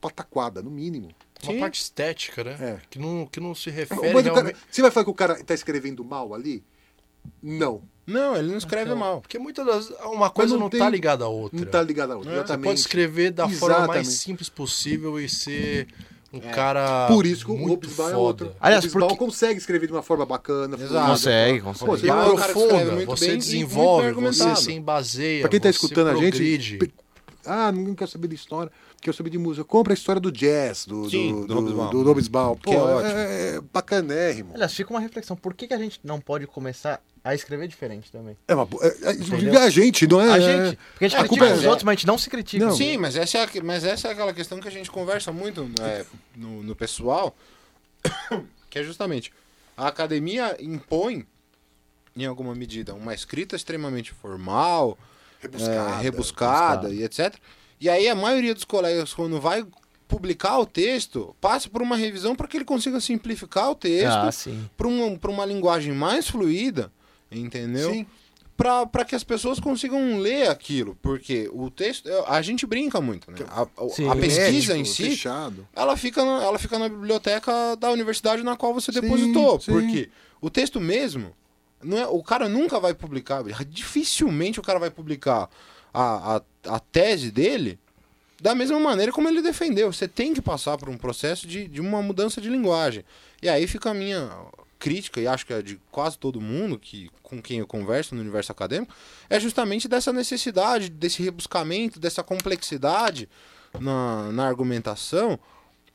pataquada, no mínimo. Uma Sim. parte estética, né? É. Que, não, que não se Mas refere cara- realmente. você vai falar que o cara está escrevendo mal ali? Não. Não, ele não escreve mal. Porque muitas das. Uma coisa não não, tem- tá ligada à outra. Não está ligado a outra. É, você Você Exatamente. pode escrever da forma mais Exatamente. simples possível e ser um cara. Por isso que o Robisbal é outro. Aliás, o Robisbal porque- consegue escrever de uma forma bacana. Exato. fluida. Consegue, Pô, consegue. você aprofunda, muito você bem desenvolve, você se embaseia. Pra quem tá escutando a gente, ah, ninguém quer saber de história, quer saber de música. Compra a história do jazz, do, Sim, do, do do, Robisbal. do Robisbal. Pô, Que é é, ótimo. é bacanérrimo. Aliás, fica uma reflexão. Por que, que a gente não pode começar a escrever diferente também? É uma, é, é, inclusive a gente, não é? A gente. Porque a gente É, a critica culpa os é- outros, mas a gente não se critica. Não. Sim, mas essa, é a, mas essa é aquela questão que a gente conversa muito né, no, no pessoal, que é justamente a academia impõe, em alguma medida, uma escrita extremamente formal, Rebuscada. é, rebuscada e etc. E aí a maioria dos colegas, quando vai publicar o texto, passa por uma revisão para que ele consiga simplificar o texto Ah, para uma, pra uma linguagem mais fluida, entendeu? Sim. para que as pessoas consigam ler aquilo, porque o texto, a gente brinca muito, né? A, a- Sim. pesquisa Hermético, em si, Fechado. ela fica, na, ela fica na biblioteca da universidade na qual você Sim, depositou, sim. porque o texto mesmo, não é, o cara nunca vai publicar, dificilmente o cara vai publicar a, a, a tese dele da mesma maneira como ele defendeu. Você tem que passar por um processo de, de uma mudança de linguagem. E aí fica a minha crítica, e acho que é de quase todo mundo que, com quem eu converso no universo acadêmico, é justamente dessa necessidade, desse rebuscamento, dessa complexidade na, na argumentação,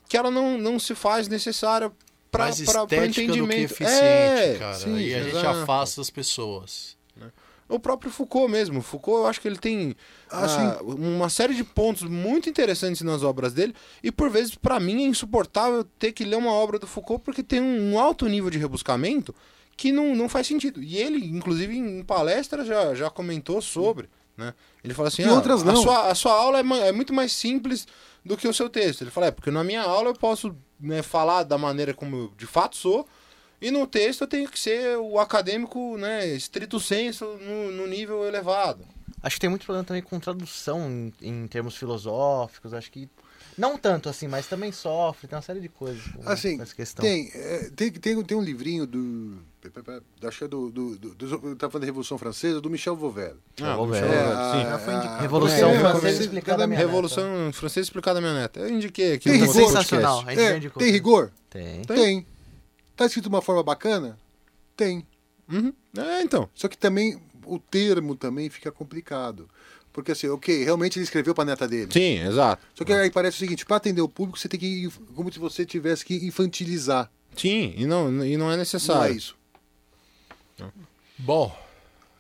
que ela não, não se faz necessária para mais o estética do que entendimento. eficiente, é, cara. sim, e a gente exato. afasta as pessoas. O próprio Foucault mesmo. Foucault, eu acho que ele tem Ah, ah, uma série de pontos muito interessantes nas obras dele. E por vezes, pra mim, é insuportável ter que ler uma obra do Foucault porque tem um alto nível de rebuscamento que não, não faz sentido. E ele, inclusive, em palestra já, já comentou sobre, né? Ele fala assim, "Ah, outras a não." sua, a sua aula é, é muito mais simples do que o seu texto. Ele fala, é, porque na minha aula eu posso né, falar da maneira como eu de fato sou, e no texto eu tenho que ser o acadêmico, né, estrito senso, no, no nível elevado. Acho que tem muito problema também com tradução em, em termos filosóficos. Acho que. Não tanto assim, mas também sofre, tem uma série de coisas com, Assim, com essa questão. Tem, é, tem, tem, tem um livrinho do. Acho que é do. do, do, do tá falando da Revolução Francesa, do Michel Vauvel. Ah, Michel É, sim. Revolução É, Francesa explicada minha Revolução Francesa explicada minha neta. Eu indiquei aqui Tem rigor. Sensacional. É, tem rigor? Tem. Tem. Tá escrito de uma forma bacana? Tem. Uhum. É, então. Só que também o termo também fica complicado. Porque assim, ok, realmente ele escreveu pra neta dele. Sim, exato. Só que aí parece o seguinte, para atender o público, você tem que como se você tivesse que infantilizar. Sim, e não, e não é Não necessário. é isso. Bom,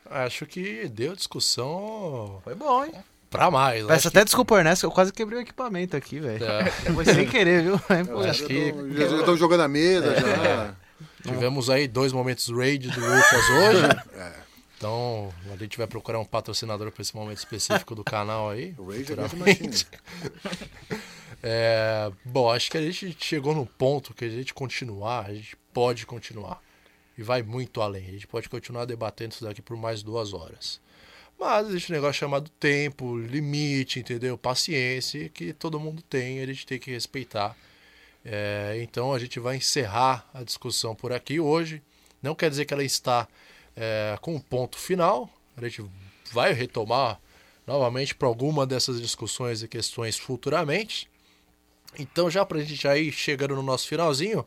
acho que deu discussão Foi bom, hein? Pra mais. Peço Acho até desculpa, Ernesto, eu quase quebrei o equipamento aqui, velho. É. Foi sem querer, viu? É, pô, acho que- Já estão jogando a mesa, É. já. que tivemos aí dois momentos raid do Lucas hoje. Então, a gente vai procurar um patrocinador para esse momento específico do canal aí. O the Machine. É, bom, acho que a gente chegou no ponto que a gente continuar, a gente pode continuar. E vai muito além. A gente pode continuar debatendo isso daqui por mais duas horas. Mas existe um negócio chamado tempo, limite, entendeu? Paciência, que todo mundo tem a gente tem que respeitar. É, então a gente vai encerrar a discussão por aqui hoje. Não quer dizer que ela está é, com um ponto final. A gente vai retomar novamente para alguma dessas discussões e questões futuramente. Então, já para a gente ir chegando no nosso finalzinho,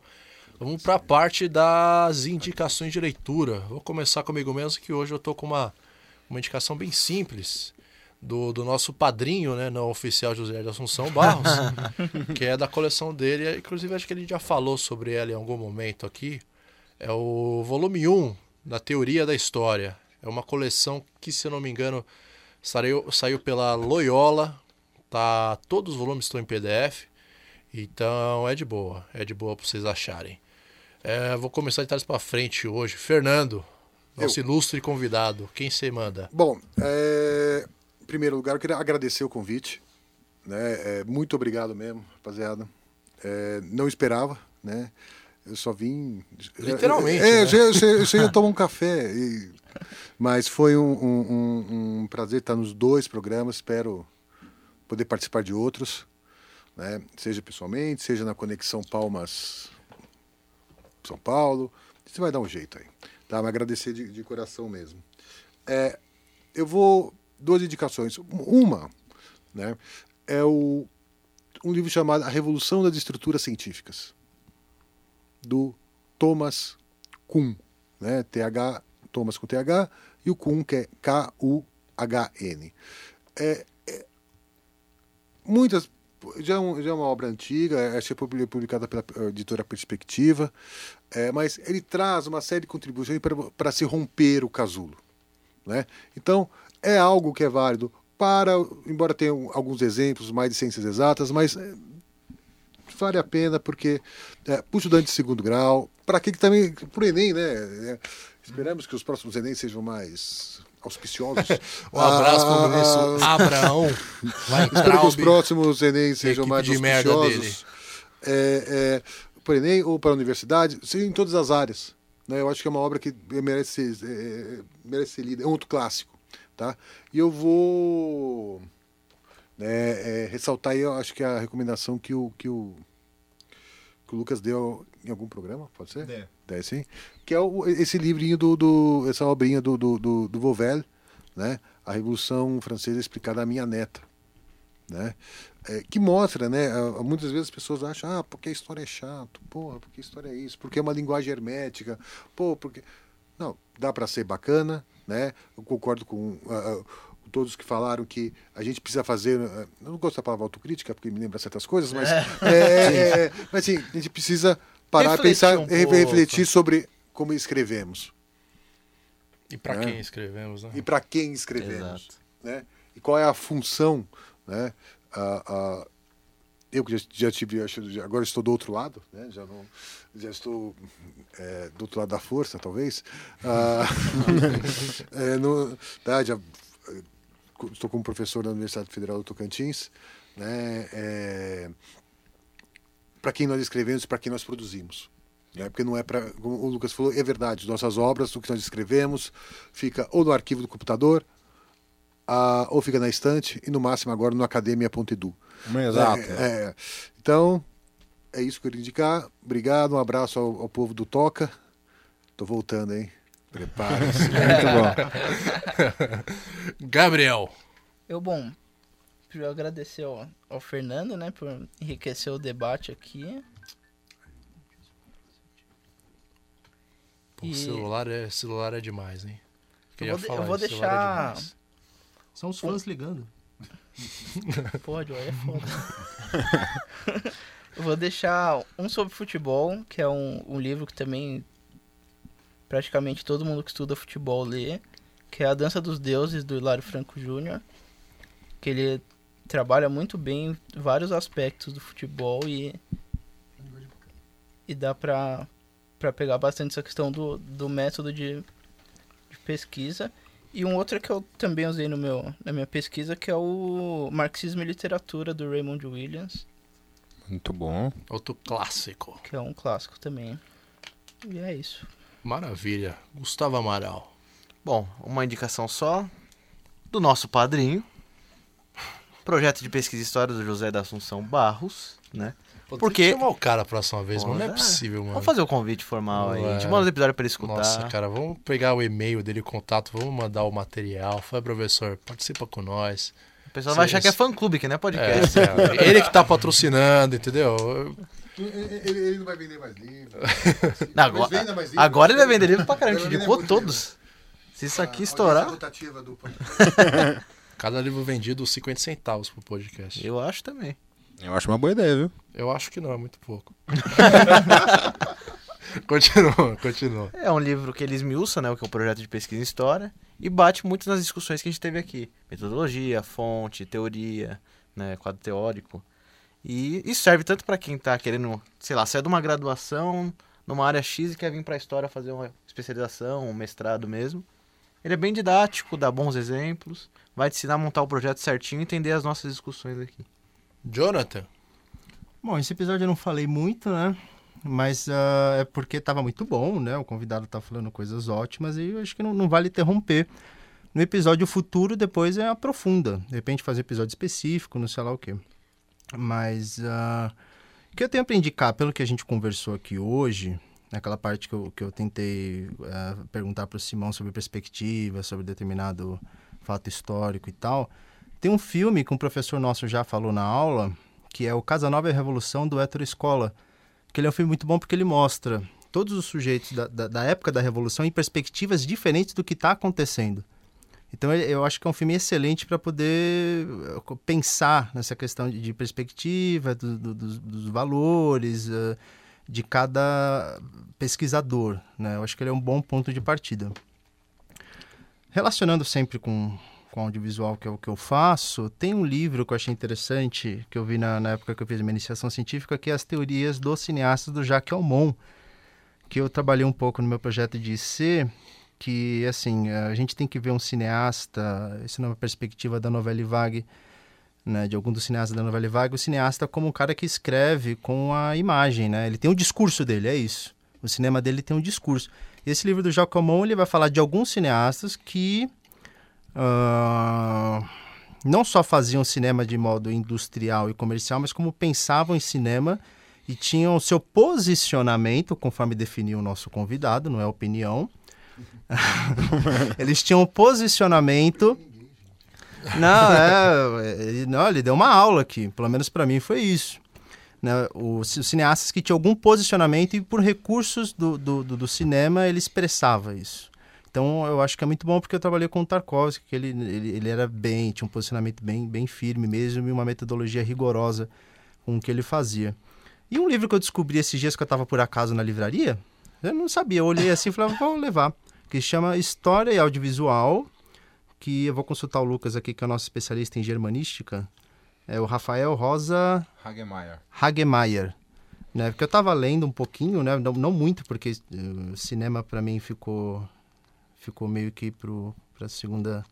vamos para a parte das indicações de leitura. Vou começar comigo mesmo, que hoje eu tô com uma, uma indicação bem simples do, do nosso padrinho, né, não oficial José de Assunção Barros, que é da coleção dele. Inclusive, acho que ele já falou sobre ela em algum momento aqui. É o volume 1 da Teoria da História. É uma coleção que, se eu não me engano, saiu, saiu pela Loyola. Tá, todos os volumes estão em PDF. Então é de boa, é de boa para vocês acharem. É, vou começar de trás para frente hoje. Fernando, nosso ilustre convidado, quem você manda? Bom, é, em primeiro lugar, eu queria agradecer o convite. Né? É, muito obrigado mesmo, rapaziada. É, não esperava, né? Eu só vim. Literalmente, É, né? eu, eu, eu ia tomar um café. e- Mas foi um, um- um- um prazer estar nos dois programas. Espero poder participar de outros, né? seja pessoalmente, seja na Conexão Palmas São Paulo. Você vai dar um jeito aí. Tá? Mas agradecer de, de coração mesmo. É, eu vou. Duas indicações. Uma né, é o, um livro chamado A Revolução das Estruturas Científicas, do Thomas Kuhn. Né, TH, Thomas com TH, e o Kuhn, que é K-U-H-N. É, é, muitas. Já é, já é uma obra antiga, que foi publicada pela eh, editora Perspectiva, é, mas ele traz uma série de contribuições para se romper o casulo. Né? Então, é algo que é válido para, embora tenha alguns exemplos mais de ciências exatas, mas é, vale a pena porque é, para o estudante de segundo grau, para quem que também, para o Enem, né? É, esperamos que os próximos Enem sejam mais auspiciosos. Um abraço para o ministro Abraão. Vai Espero que os próximos Enem sejam mais de merda auspiciosos. É, é, para o Enem ou para a universidade, seja em todas as áreas. Né? Eu acho que é uma obra que merece ser, é, merece ser lida. É um outro clássico. Tá? E eu vou né, é, ressaltar aí, eu acho que a recomendação que o, que o, que o Lucas deu em algum programa, pode ser? Der. Der, sim. Que é o, esse livrinho do, do essa obrinha do, do, do, do Vauvel, né? A Revolução Francesa explicada à minha neta, né? É, que mostra, né? Muitas vezes as pessoas acham, ah, porque a história é chato, porra, porque a história é isso, porque é uma linguagem hermética, pô, porque não, dá para ser bacana, né? Eu concordo com ah, todos que falaram que a gente precisa fazer. ah, Eu não gosto da palavra autocrítica porque me lembra certas coisas, mas, é, é, mas assim, a gente precisa parar e Refletir pensar, um refletir sobre como escrevemos E para É. quem escrevemos, né? e para quem escrevemos, Exato. né? E qual é a função, né? A- eu que já, já tive, agora estou do outro lado, né? já, não, já estou é, do outro lado da força, talvez. Ah, é, no, tá, já, estou como professor na Universidade Federal do Tocantins. Né? para quem nós escrevemos para quem nós produzimos. Né? Porque não é para. Como o Lucas falou, é verdade. Nossas obras, o que nós escrevemos, fica ou no arquivo do computador, ou fica na estante, e no máximo agora no academia.edu. Exato. É, é. Então, é isso que eu queria indicar. Obrigado, um abraço ao, ao povo do Toca. Tô voltando, hein? Prepare-se. Muito bom. Gabriel. Eu, bom, primeiro agradecer ao, ao Fernando, né, por enriquecer o debate aqui. Pô, E- celular, é, celular é demais, hein? Queria vou de- eu vou é deixar-. São os fãs ligando. Pode, olha, é foda. Vou deixar um sobre futebol, que é um, um livro que também praticamente todo mundo que estuda futebol lê, que é A Dança dos Deuses, do Hilário Franco Júnior, que ele trabalha muito bem vários aspectos do futebol e, e dá pra, pra pegar bastante essa questão do, do método de, de pesquisa. E um outro que eu também usei no meu, na minha pesquisa, que é o Marxismo e Literatura, do Raymond Williams, Muito bom. Outro clássico. que é um clássico também. E é isso. Maravilha. Gustavo Amaral. Bom, uma indicação só do nosso padrinho. Projeto de pesquisa e história do José da Assunção Barros, né? Pô, Porque- Tem que chamar o cara a próxima vez, Pô, mano. Não é é. possível, mano. Vamos fazer o convite formal aí. A gente manda o episódio pra ele escutar. Nossa, cara, vamos pegar o e-mail dele, o contato, vamos mandar o material. Fala, professor, participa com nós. O pessoal vai Cê- achar que é fã clube, que não é É, podcast. é, ele que tá patrocinando, entendeu? ele, ele não vai vender mais livro. Não, agora, mais livro. agora ele vai vender livro pra caramba. A gente vai indicou todos. Se isso aqui audiência estourar, do. Cada livro vendido 50 centavos pro podcast. eu acho também. Eu acho uma boa ideia, viu? Eu acho que não, é muito pouco. continua, continua. É um livro que ele esmiuça, né? O que é o projeto de pesquisa em história. E bate muito nas discussões que a gente teve aqui. Metodologia, fonte, teoria, né? Quadro teórico. E isso serve tanto para quem tá querendo, sei lá, sair de uma graduação numa área X e quer vir pra história fazer uma especialização, um mestrado mesmo. Ele é bem didático, dá bons exemplos, vai te ensinar a montar o projeto certinho e entender as nossas discussões aqui. Jonathan. Bom, esse episódio eu não falei muito, né? Mas ah, é porque estava muito bom, né? O convidado tá falando coisas ótimas e eu acho que não, não vale interromper. No episódio futuro, depois é aprofunda. De repente fazer episódio específico, não sei lá o quê. Mas ah, o que eu tenho para indicar, pelo que a gente conversou aqui hoje, naquela parte que eu, que eu tentei ah, perguntar para o Simão sobre perspectiva, sobre determinado fato histórico e tal, tem um filme que um professor nosso já falou na aula, que é o Casanova e a Revolução do Hétero Escola, que ele é um filme muito bom porque ele mostra todos os sujeitos da, da, da época da Revolução em perspectivas diferentes do que está acontecendo. Então eu acho que é um filme excelente para poder eh, pensar nessa questão de, de perspectiva, do- do- dos, dos valores eh, de cada pesquisador. Né? Eu acho que ele é um bom ponto de partida. Relacionando sempre com, com audiovisual, que é o que eu faço, tem um livro que eu achei interessante, que eu vi na, na época que eu fiz minha iniciação científica, que é As Teorias dos Cineastas, do Jacques Almon, que eu trabalhei um pouco no meu projeto de IC, que, assim, a gente tem que ver um cineasta, isso numa perspectiva da novela vague, né, de algum dos cineastas da novela vague, o cineasta como um cara que escreve com a imagem, né? Ele tem o discurso dele, é isso. O cinema dele tem um discurso. Esse livro do Jacques Almon, ele vai falar de alguns cineastas que ah, não só faziam cinema de modo industrial e comercial, mas como pensavam em cinema e tinham seu posicionamento, conforme definiu o nosso convidado, não é opinião. Eles tinham um posicionamento. Não, é, ele, não, ele deu uma aula aqui, pelo menos para mim foi isso. Né, os, os cineastas que tinham algum posicionamento e por recursos do, do, do, do cinema ele expressava isso. Então eu acho que é muito bom porque eu trabalhei com o Tarkovsky, que ele, ele, ele era bem, tinha um posicionamento bem, bem firme mesmo e uma metodologia rigorosa com o que ele fazia. E um livro que eu descobri esses dias que eu estava por acaso na livraria, eu não sabia, eu olhei assim e falei, vou levar, que chama História e Audiovisual, que eu vou consultar o Lucas aqui, que é o nosso especialista em germanística. É o Rafael Rosa Hagemeyer. Hagemeyer. Né? Porque eu tava lendo um pouquinho, né? Não, não muito, porque uh, o cinema para mim ficou ficou meio que pro pra segunda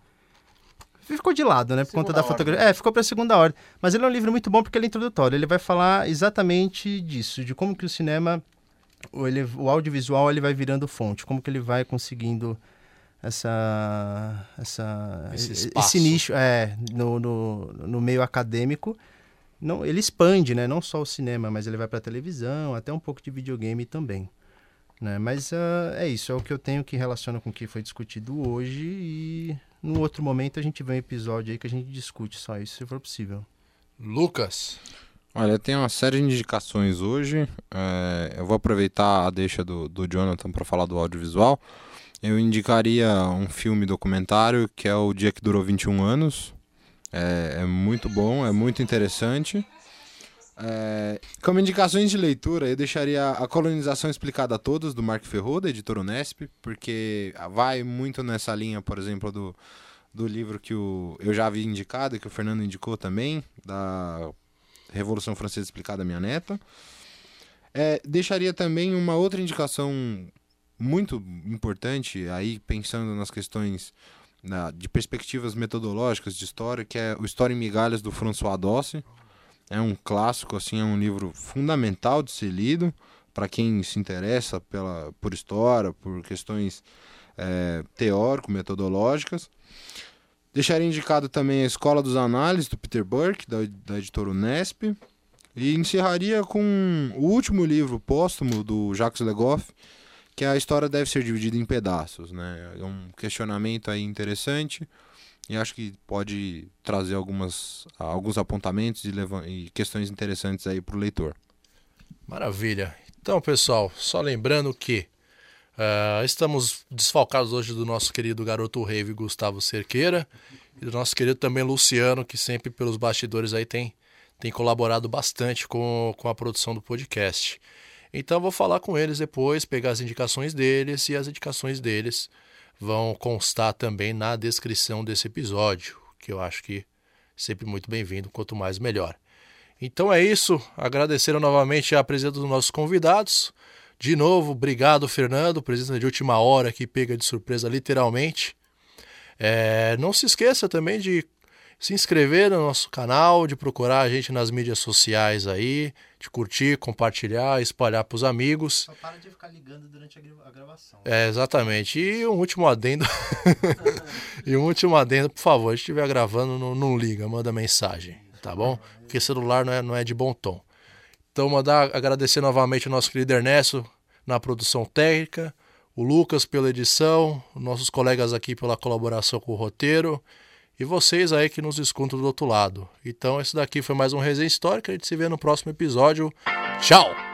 ficou de lado, né, por Segunda conta da ordem. fotografia. É, ficou para segunda ordem. Mas ele é um livro muito bom porque ele é introdutório. Ele vai falar exatamente disso, de como que o cinema o, ele, o audiovisual ele vai virando fonte, como que ele vai conseguindo essa essa Esse esse, nicho é no, no, no meio acadêmico não ele expande né não só o cinema mas ele vai para televisão até um pouco de videogame também né mas ah, é isso é o que eu tenho que relaciona com o que foi discutido hoje e no outro momento a gente vê um episódio aí que a gente discute só isso se for possível Lucas. Olha, tem uma série de indicações hoje. É, eu vou aproveitar a deixa do, do Jonathan para falar do audiovisual. Eu indicaria um filme documentário que é O Dia que Durou 21 Anos. É, é muito bom, é muito interessante. É, como indicações de leitura, eu deixaria A Colonização Explicada a Todos, do Mark Ferro, da editora Unesp, porque vai muito nessa linha, por exemplo, do, do livro que o, eu já havia indicado, que o Fernando indicou também, da Revolução Francesa Explicada à Minha Neta. É, deixaria também uma outra indicação muito importante, aí pensando nas questões na- de perspectivas metodológicas de história, que é o História em Migalhas, do François Dossi. É um clássico, assim, é um livro fundamental de ser lido para quem se interessa pela, por história, por questões é, teórico-metodológicas. Deixaria indicado também a Escola dos Análises, do Peter Burke, da, da editora Unesp. E encerraria com o último livro póstumo do Jacques Legoff, que a história deve ser dividida em pedaços. Né? É um questionamento aí interessante e acho que pode trazer algumas, alguns apontamentos e, e questões interessantes aí para o leitor. Maravilha. Então, pessoal, só lembrando que ah, estamos desfalcados hoje do nosso querido garoto rave Gustavo Cerqueira e do nosso querido também Luciano, que sempre pelos bastidores aí tem, tem colaborado bastante com, com a produção do podcast. Então, vou falar com eles depois, pegar as indicações deles e as indicações deles vão constar também na descrição desse episódio, que eu acho que sempre muito bem-vindo, quanto mais melhor. Então é isso. Agradeceram novamente a presença dos nossos convidados. De novo, obrigado, Fernando. Presença de última hora que pega de surpresa, literalmente. É, não se esqueça também de se inscrever no nosso canal, de procurar a gente nas mídias sociais aí, de curtir, compartilhar, espalhar para os amigos. só para de ficar ligando durante a gravação É, exatamente. E um último adendo. e um último adendo, por favor, se estiver gravando, não, não liga, manda mensagem, tá bom? Porque celular não é, não é de bom tom. Então, mandar agradecer novamente ao nosso querido Ernesto na produção técnica, o Lucas pela edição, os nossos colegas aqui pela colaboração com o roteiro e vocês aí que nos escutam do outro lado. Então, esse daqui foi mais um Resenha Histórica. A gente se vê no próximo episódio. Tchau!